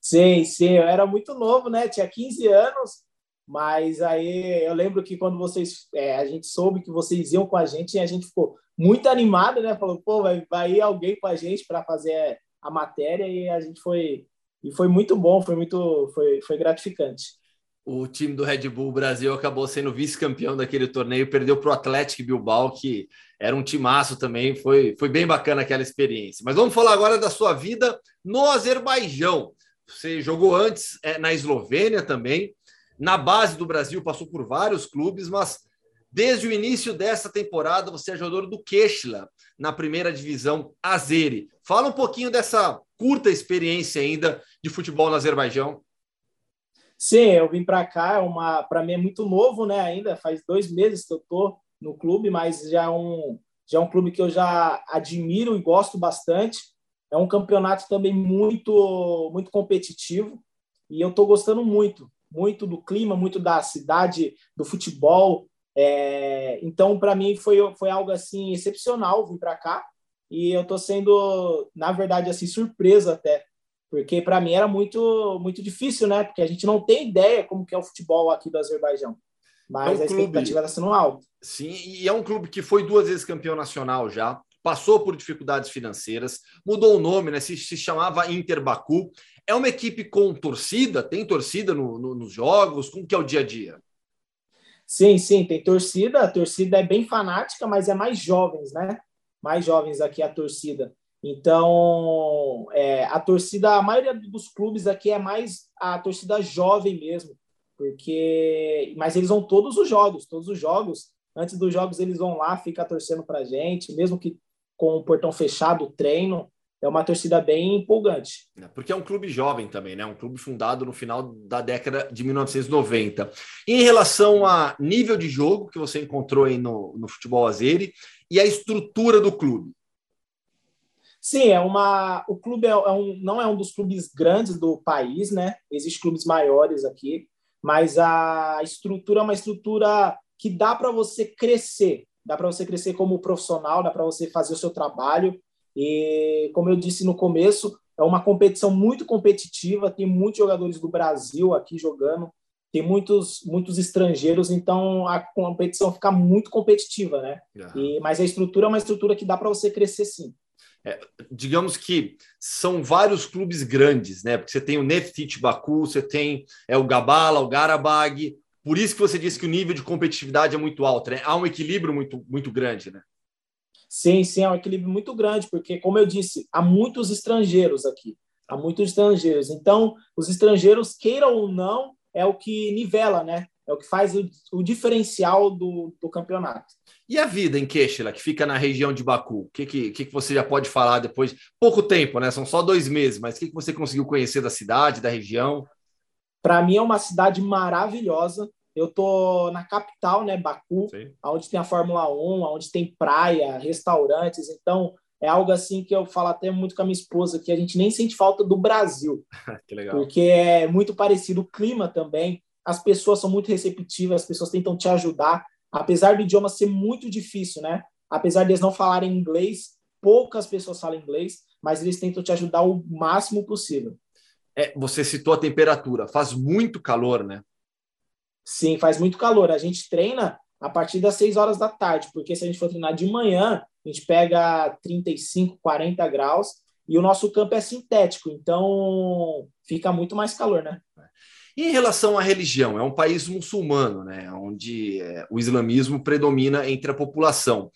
Sim, sim, eu era muito novo, né? Tinha 15 anos, mas aí eu lembro que quando vocês, é, a gente soube que vocês iam com a gente, a gente ficou muito animado, né? Falou, pô, vai, vai ir alguém com a gente para fazer a matéria e a gente foi e foi muito bom, foi muito foi, foi gratificante. O time do Red Bull Brasil acabou sendo vice-campeão daquele torneio, perdeu para o Atlético Bilbao, que era um timaço também, foi, foi bem bacana aquela experiência. Mas vamos falar agora da sua vida no Azerbaijão. Você jogou antes é, na Eslovênia também, na base do Brasil, passou por vários clubes, mas desde o início dessa temporada você é jogador do Keshla, na primeira divisão Azeri. Fala um pouquinho dessa curta experiência ainda de futebol no Azerbaijão. Sim, eu vim para cá, é uma para mim é muito novo, né? Ainda faz dois meses que eu tô no clube, mas já é um já é um clube que eu já admiro e gosto bastante. É um campeonato também muito muito competitivo e eu estou gostando muito, muito do clima, muito da cidade, do futebol. É, então, para mim foi foi algo assim excepcional vir para cá e eu estou sendo, na verdade, assim surpresa até porque para mim era muito muito difícil, né? Porque a gente não tem ideia como que é o futebol aqui do Azerbaijão. Mas é um a expectativa está sendo alta. Sim, e é um clube que foi duas vezes campeão nacional já, passou por dificuldades financeiras, mudou o nome, né? Se, se chamava Inter Baku. É uma equipe com torcida? Tem torcida no, no, nos jogos? Como que é o dia a dia? Sim, sim, tem torcida. A torcida é bem fanática, mas é mais jovens, né? Mais jovens aqui a torcida. Então, é, a torcida, a maioria dos clubes aqui é mais a torcida jovem mesmo, porque, mas eles vão todos os jogos, todos os jogos. Antes dos jogos eles vão lá, fica torcendo para gente, mesmo que com o portão fechado, treino. É uma torcida bem empolgante. É, porque é um clube jovem também, né? Um clube fundado no final da década de 1990. Em relação a nível de jogo que você encontrou aí no, no futebol azeri e a estrutura do clube, Sim, é uma. O clube é, é um, não é um dos clubes grandes do país, né? Existem clubes maiores aqui, mas a estrutura é uma estrutura que dá para você crescer, dá para você crescer como profissional, dá para você fazer o seu trabalho. E como eu disse no começo, é uma competição muito competitiva. Tem muitos jogadores do Brasil aqui jogando, tem muitos muitos estrangeiros, então a competição fica muito competitiva, né? Uhum. E, mas a estrutura é uma estrutura que dá para você crescer sim. É, digamos que são vários clubes grandes, né? Porque você tem o Neftit Baku, você tem é, o Gabala, o Garabag. Por isso que você disse que o nível de competitividade é muito alto, né? Há um equilíbrio muito, muito grande, né? Sim, sim, é um equilíbrio muito grande, porque, como eu disse, há muitos estrangeiros aqui. Há muitos estrangeiros. Então, os estrangeiros, queiram ou não, é o que nivela, né? É o que faz o, o diferencial do, do campeonato. E a vida em Queixela, que fica na região de Baku? O que, que, que você já pode falar depois? Pouco tempo, né? São só dois meses, mas o que, que você conseguiu conhecer da cidade, da região? Para mim é uma cidade maravilhosa. Eu tô na capital, né, Baku, Sim. onde tem a Fórmula 1, onde tem praia, restaurantes. Então, é algo assim que eu falo até muito com a minha esposa, que a gente nem sente falta do Brasil. que legal. Porque é muito parecido o clima também. As pessoas são muito receptivas, as pessoas tentam te ajudar apesar do idioma ser muito difícil, né? Apesar de eles não falarem inglês, poucas pessoas falam inglês, mas eles tentam te ajudar o máximo possível. É, você citou a temperatura, faz muito calor, né? Sim, faz muito calor. A gente treina a partir das 6 horas da tarde, porque se a gente for treinar de manhã, a gente pega 35, 40 graus e o nosso campo é sintético, então fica muito mais calor, né? Em relação à religião, é um país muçulmano, né, onde é, o islamismo predomina entre a população.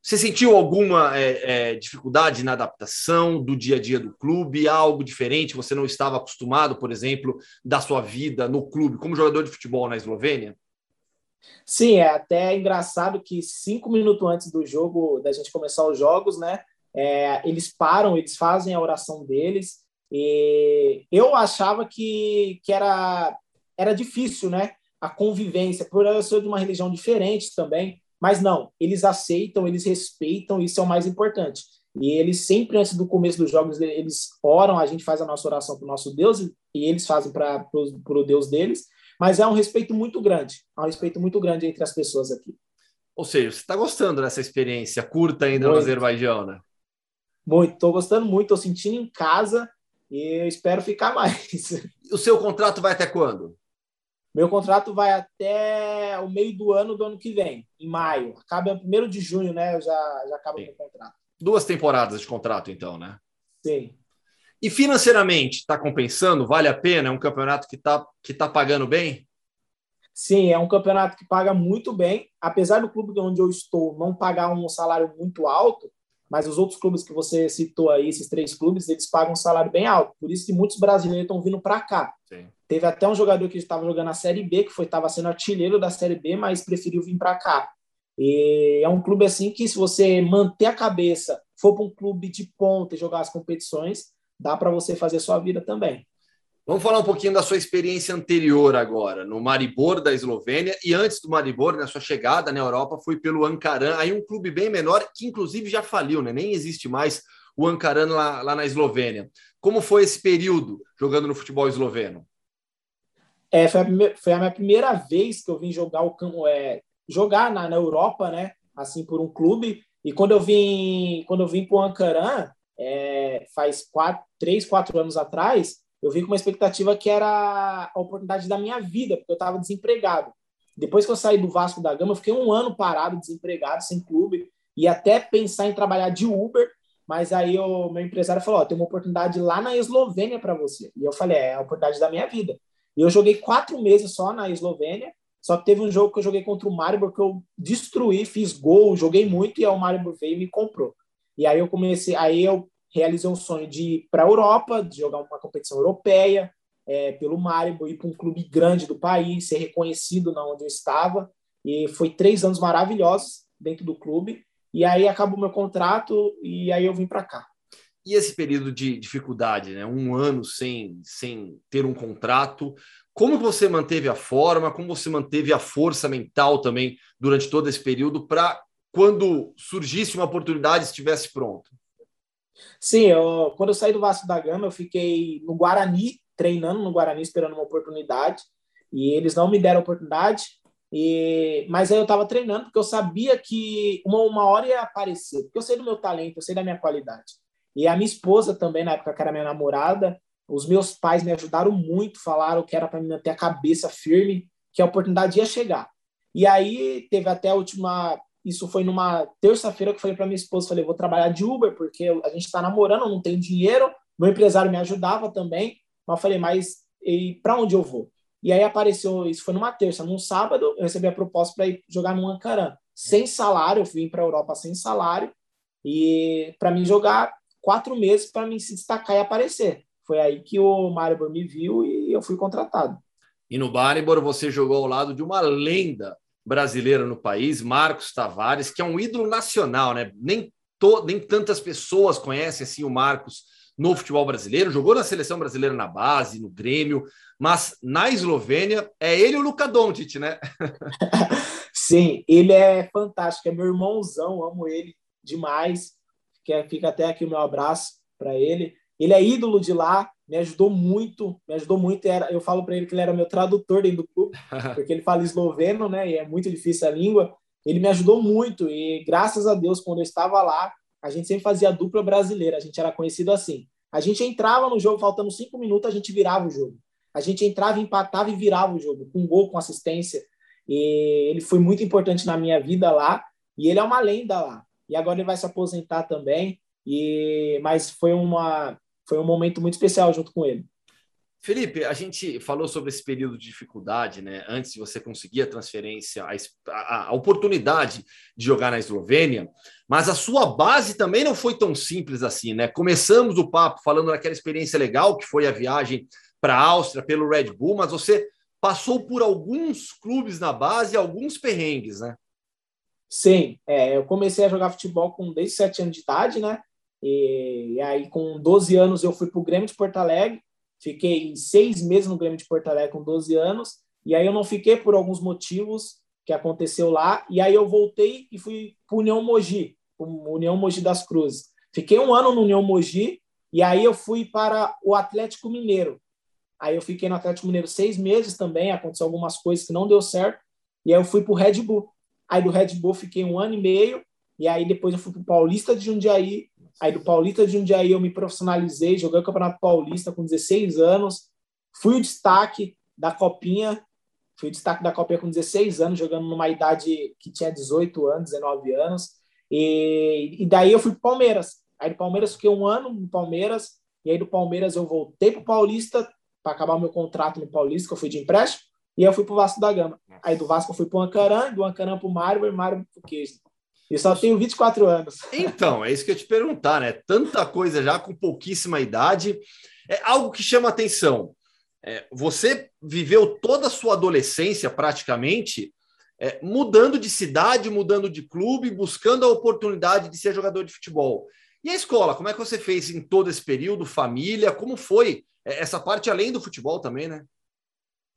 Você sentiu alguma é, é, dificuldade na adaptação do dia a dia do clube? Algo diferente? Você não estava acostumado, por exemplo, da sua vida no clube como jogador de futebol na Eslovênia? Sim, é até engraçado que cinco minutos antes do jogo, da gente começar os jogos, né? É, eles param, eles fazem a oração deles. E eu achava que, que era, era difícil, né? A convivência, por eu ser de uma religião diferente também. Mas não, eles aceitam, eles respeitam, isso é o mais importante. E eles sempre, antes do começo dos jogos, eles oram, a gente faz a nossa oração para o nosso Deus e eles fazem para o Deus deles. Mas é um respeito muito grande, há um respeito muito grande entre as pessoas aqui. Ou seja, você está gostando dessa experiência curta ainda muito. no Azerbaijão, né? Muito, estou gostando muito, estou sentindo em casa e eu espero ficar mais. O seu contrato vai até quando? Meu contrato vai até o meio do ano do ano que vem, em maio. Acaba no primeiro de junho, né? Eu já, já acabo o contrato. Duas temporadas de contrato, então, né? Sim. E financeiramente, está compensando? Vale a pena? É um campeonato que está que tá pagando bem? Sim, é um campeonato que paga muito bem. Apesar do clube onde eu estou não pagar um salário muito alto, mas os outros clubes que você citou aí, esses três clubes, eles pagam um salário bem alto. Por isso que muitos brasileiros estão vindo para cá. Sim. Teve até um jogador que estava jogando a Série B, que foi estava sendo artilheiro da Série B, mas preferiu vir para cá. E é um clube assim que, se você manter a cabeça, for para um clube de ponta e jogar as competições, dá para você fazer sua vida também. Vamos falar um pouquinho da sua experiência anterior agora, no Maribor da Eslovênia, e antes do Maribor, na sua chegada na Europa, foi pelo Ankaran, aí um clube bem menor, que inclusive já faliu, né? nem existe mais o Ankaran lá, lá na Eslovênia. Como foi esse período jogando no futebol esloveno? É, foi, a, foi a minha primeira vez que eu vim jogar o é, jogar na, na Europa, né? Assim, por um clube. E quando eu vim, quando eu vim para o Ankaran, é, faz quatro, três, quatro anos atrás, eu vim com uma expectativa que era a oportunidade da minha vida, porque eu estava desempregado. Depois que eu saí do Vasco da Gama, eu fiquei um ano parado, desempregado, sem clube, e até pensar em trabalhar de Uber, mas aí o meu empresário falou: oh, tem uma oportunidade lá na Eslovênia para você. E eu falei: é, é a oportunidade da minha vida. E eu joguei quatro meses só na Eslovênia, só que teve um jogo que eu joguei contra o Maribor que eu destruí, fiz gol, joguei muito, e aí o Maribor veio e me comprou. E aí eu comecei, aí eu realizei um sonho de ir para a Europa, de jogar uma competição europeia, é, pelo Maribor, ir para um clube grande do país, ser reconhecido na onde eu estava. E foi três anos maravilhosos dentro do clube. E aí acabou meu contrato e aí eu vim para cá. E esse período de dificuldade, né? um ano sem, sem ter um contrato, como você manteve a forma, como você manteve a força mental também durante todo esse período para quando surgisse uma oportunidade, estivesse pronto? Sim, eu, quando eu saí do Vasco da Gama, eu fiquei no Guarani, treinando no Guarani, esperando uma oportunidade, e eles não me deram oportunidade, e, mas aí eu estava treinando, porque eu sabia que uma, uma hora ia aparecer, porque eu sei do meu talento, eu sei da minha qualidade. E a minha esposa também, na época que era minha namorada, os meus pais me ajudaram muito, falaram que era para me manter a cabeça firme, que a oportunidade ia chegar. E aí teve até a última isso foi numa terça-feira que eu falei para minha esposa, falei, vou trabalhar de Uber, porque a gente está namorando, não tem dinheiro, meu empresário me ajudava também, mas eu falei, mas para onde eu vou? E aí apareceu, isso foi numa terça, num sábado, eu recebi a proposta para ir jogar no Ankara, sem salário, eu vim para a Europa sem salário, e para mim jogar quatro meses para mim se destacar e aparecer. Foi aí que o Maribor me viu e eu fui contratado. E no Maribor você jogou ao lado de uma lenda brasileira no país, Marcos Tavares, que é um ídolo nacional, né? Nem, to, nem tantas pessoas conhecem assim o Marcos no futebol brasileiro, jogou na seleção brasileira na base, no Grêmio, mas na Eslovênia é ele o Luka Doncic, né? Sim, ele é fantástico, é meu irmãozão, amo ele demais. Fica até aqui o meu abraço para ele. Ele é ídolo de lá, me ajudou muito, me ajudou muito. Era, eu falo para ele que ele era meu tradutor dentro do clube, porque ele fala esloveno, né? E é muito difícil a língua. Ele me ajudou muito e graças a Deus, quando eu estava lá, a gente sempre fazia dupla brasileira. A gente era conhecido assim. A gente entrava no jogo faltando cinco minutos, a gente virava o jogo. A gente entrava, empatava e virava o jogo, com gol, com assistência. E ele foi muito importante na minha vida lá. E ele é uma lenda lá. E agora ele vai se aposentar também. E mas foi uma foi um momento muito especial junto com ele. Felipe, a gente falou sobre esse período de dificuldade, né? Antes de você conseguir a transferência, a, a, oportunidade de jogar na Eslovênia, mas a sua base também não foi tão simples assim, né? Começamos o papo falando daquela experiência legal que foi a viagem para a Áustria pelo Red Bull, mas você passou por alguns clubes na base, alguns perrengues, né? Sim, é, eu comecei a jogar futebol com desde 7 anos de idade, né? E, e aí, com 12 anos, eu fui para o Grêmio de Porto Alegre, fiquei seis meses no Grêmio de Porto Alegre com 12 anos, e aí eu não fiquei por alguns motivos que aconteceu lá, e aí eu voltei e fui para União Mogi, União Mogi das Cruzes. Fiquei um ano no União Mogi, e aí eu fui para o Atlético Mineiro. Aí eu fiquei no Atlético Mineiro seis meses também, aconteceu algumas coisas que não deu certo, e aí eu fui para o Red Bull. Aí do Red Bull fiquei um ano e meio, e aí depois eu fui para o Paulista de Jundiaí. Aí do Paulista de Jundiaí eu me profissionalizei, joguei o Campeonato Paulista com 16 anos. Fui o destaque da Copinha, fui o destaque da Copinha com 16 anos, jogando numa idade que tinha 18 anos, 19 anos. E, e daí eu fui para Palmeiras. Aí do Palmeiras fiquei um ano no Palmeiras, e aí do Palmeiras eu voltei para o Paulista para acabar o meu contrato no Paulista, que eu fui de empréstimo. E eu fui pro Vasco da Gama. Aí do Vasco eu fui pro Ancaran, do Ancaran pro Mário e Mário pro Queijo. E só tenho 24 anos. Então, é isso que eu te perguntar, né? Tanta coisa já com pouquíssima idade. É algo que chama atenção. É, você viveu toda a sua adolescência praticamente é, mudando de cidade, mudando de clube, buscando a oportunidade de ser jogador de futebol. E a escola, como é que você fez em todo esse período? Família, como foi é, essa parte além do futebol também, né?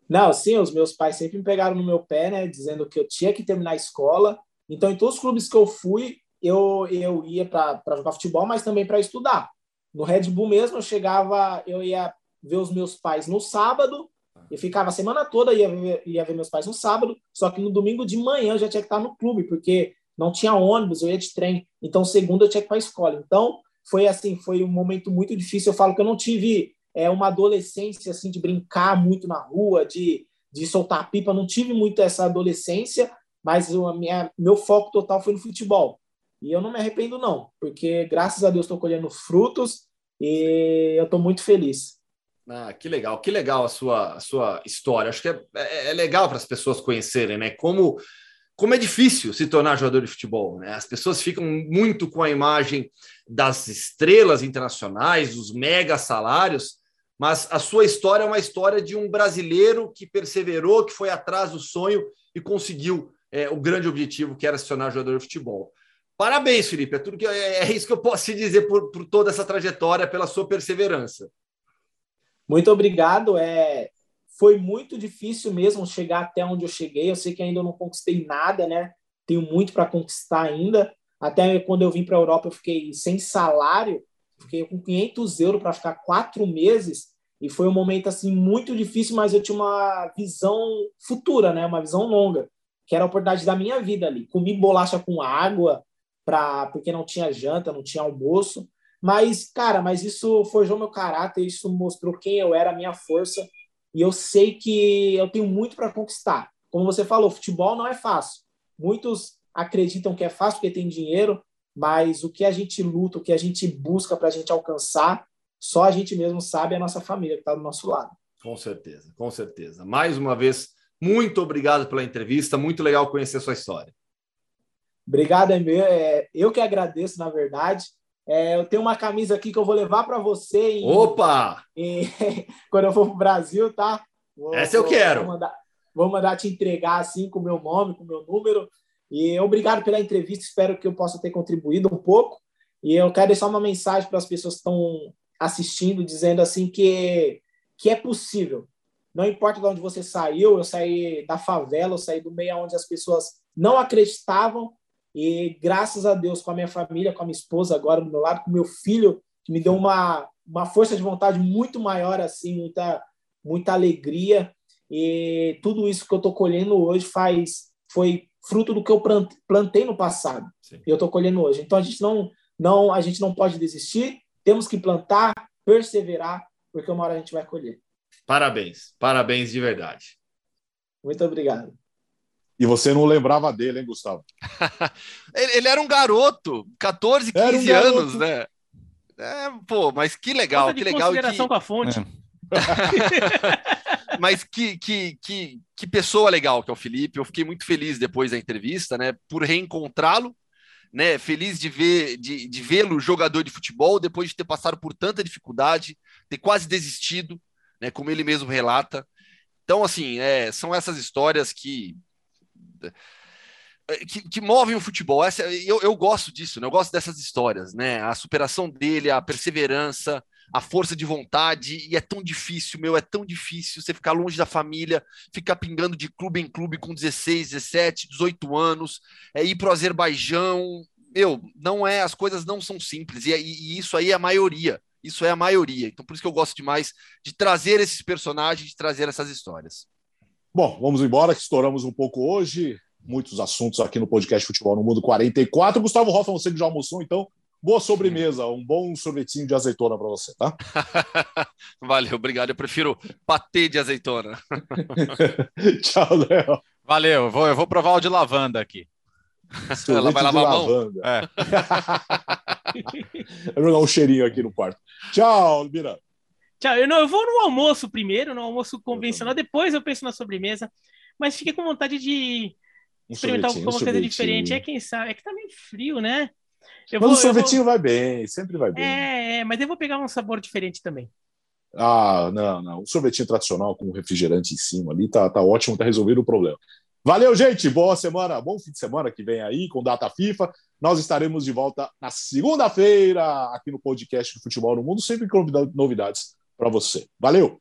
Não, sim, os meus pais sempre me pegaram no meu pé, né, dizendo que eu tinha que terminar a escola. Então, em todos os clubes que eu fui, eu, eu ia para jogar futebol, mas também para estudar. No Red Bull mesmo, eu chegava, eu ia ver os meus pais no sábado, e ficava a semana toda, ia ver, ia ver meus pais no sábado, só que no domingo de manhã eu já tinha que estar no clube, porque não tinha ônibus, eu ia de trem. Então, segunda eu tinha que ir para a escola. Então, foi assim, foi um momento muito difícil. Eu falo que eu não tive é uma adolescência assim de brincar muito na rua, de, de soltar pipa. Não tive muito essa adolescência, mas a minha, meu foco total foi no futebol. E eu não me arrependo não, porque graças a Deus estou colhendo frutos e eu estou muito feliz. Ah, que legal, que legal a sua, a sua história. Acho que é, é, é legal para as pessoas conhecerem, né? Como como é difícil se tornar jogador de futebol. Né? As pessoas ficam muito com a imagem das estrelas internacionais, dos mega salários, mas a sua história é uma história de um brasileiro que perseverou, que foi atrás do sonho e conseguiu é, o grande objetivo que era se tornar jogador de futebol. Parabéns, Felipe. É tudo que é, é isso que eu posso te dizer por, por toda essa trajetória, pela sua perseverança. Muito obrigado. É, foi muito difícil mesmo chegar até onde eu cheguei. Eu sei que ainda não conquistei nada, né? Tenho muito para conquistar ainda. Até quando eu vim para a Europa, eu fiquei sem salário, fiquei com 500 euros para ficar quatro meses e foi um momento assim muito difícil, mas eu tinha uma visão futura, né? Uma visão longa, que era a oportunidade da minha vida ali. Comi bolacha com água, pra, porque não tinha janta, não tinha almoço. Mas, cara, mas isso forjou meu caráter, isso mostrou quem eu era, a minha força. E eu sei que eu tenho muito para conquistar. Como você falou, futebol não é fácil. Muitos acreditam que é fácil porque tem dinheiro, mas o que a gente luta, o que a gente busca para a gente alcançar, só a gente mesmo sabe a nossa família que está do nosso lado. Com certeza, com certeza. Mais uma vez, muito obrigado pela entrevista, muito legal conhecer a sua história. Obrigado, meu. É, eu que agradeço, na verdade. É, eu tenho uma camisa aqui que eu vou levar para você. Em, Opa! Em, quando eu for para o Brasil, tá? Vou, Essa eu quero. Vou mandar, vou mandar te entregar assim com o meu nome, com o meu número. E obrigado pela entrevista. Espero que eu possa ter contribuído um pouco. E eu quero deixar uma mensagem para as pessoas que estão assistindo, dizendo assim que, que é possível. Não importa de onde você saiu, eu saí da favela, eu saí do meio onde as pessoas não acreditavam, e graças a Deus, com a minha família, com a minha esposa agora do meu lado, com meu filho, que me deu uma, uma força de vontade muito maior, assim, muita, muita alegria. E tudo isso que eu estou colhendo hoje faz foi fruto do que eu plantei no passado. Sim. E eu estou colhendo hoje. Então a gente não, não a gente não pode desistir. Temos que plantar, perseverar, porque uma hora a gente vai colher. Parabéns, parabéns de verdade. Muito obrigado. E você não lembrava dele, hein, Gustavo? ele, ele, era um garoto, 14, 15 um anos, né? É, pô, mas que legal, que legal. Consideração que... com a fonte. É. mas que, que, que, que pessoa legal que é o Felipe. Eu fiquei muito feliz depois da entrevista, né? Por reencontrá-lo né, feliz de ver de, de vê-lo jogador de futebol depois de ter passado por tanta dificuldade, ter quase desistido, né, como ele mesmo relata. Então, assim, é, são essas histórias que que, que, movem o futebol. Essa, eu, eu gosto disso, né? eu gosto dessas histórias, né? A superação dele, a perseverança, a força de vontade, e é tão difícil, meu, é tão difícil você ficar longe da família, ficar pingando de clube em clube com 16, 17, 18 anos, é ir para o Azerbaijão. Meu, não é, as coisas não são simples, e, e, e isso aí é a maioria. Isso é a maioria. Então, por isso que eu gosto demais de trazer esses personagens, de trazer essas histórias. Bom, vamos embora, que estouramos um pouco hoje. Muitos assuntos aqui no podcast Futebol no Mundo 44. Gustavo Hoffman, você que já almoçou, então, boa sobremesa. Um bom sorvetinho de azeitona para você, tá? Valeu, obrigado. Eu prefiro patê de azeitona. Tchau, Léo. Valeu, eu vou, eu vou provar o de lavanda aqui. Ela vai lavar a mão? É. Vai jogar um cheirinho aqui no quarto. Tchau, Mira. Tchau. Eu, não, eu vou no almoço primeiro, no almoço convencional, depois eu penso na sobremesa. Mas fiquei com vontade de um experimentar alguma coisa diferente. É quem sabe. É que tá meio frio, né? Eu mas vou, o sorvetinho vou... vai bem, sempre vai bem. É, é, mas eu vou pegar um sabor diferente também. Ah, não, não. O sorvetinho tradicional com refrigerante em cima ali tá, tá ótimo, tá resolvido o problema. Valeu, gente. Boa semana, bom fim de semana que vem aí com data FIFA. Nós estaremos de volta na segunda-feira aqui no podcast do Futebol no Mundo, sempre com novidades para você. Valeu!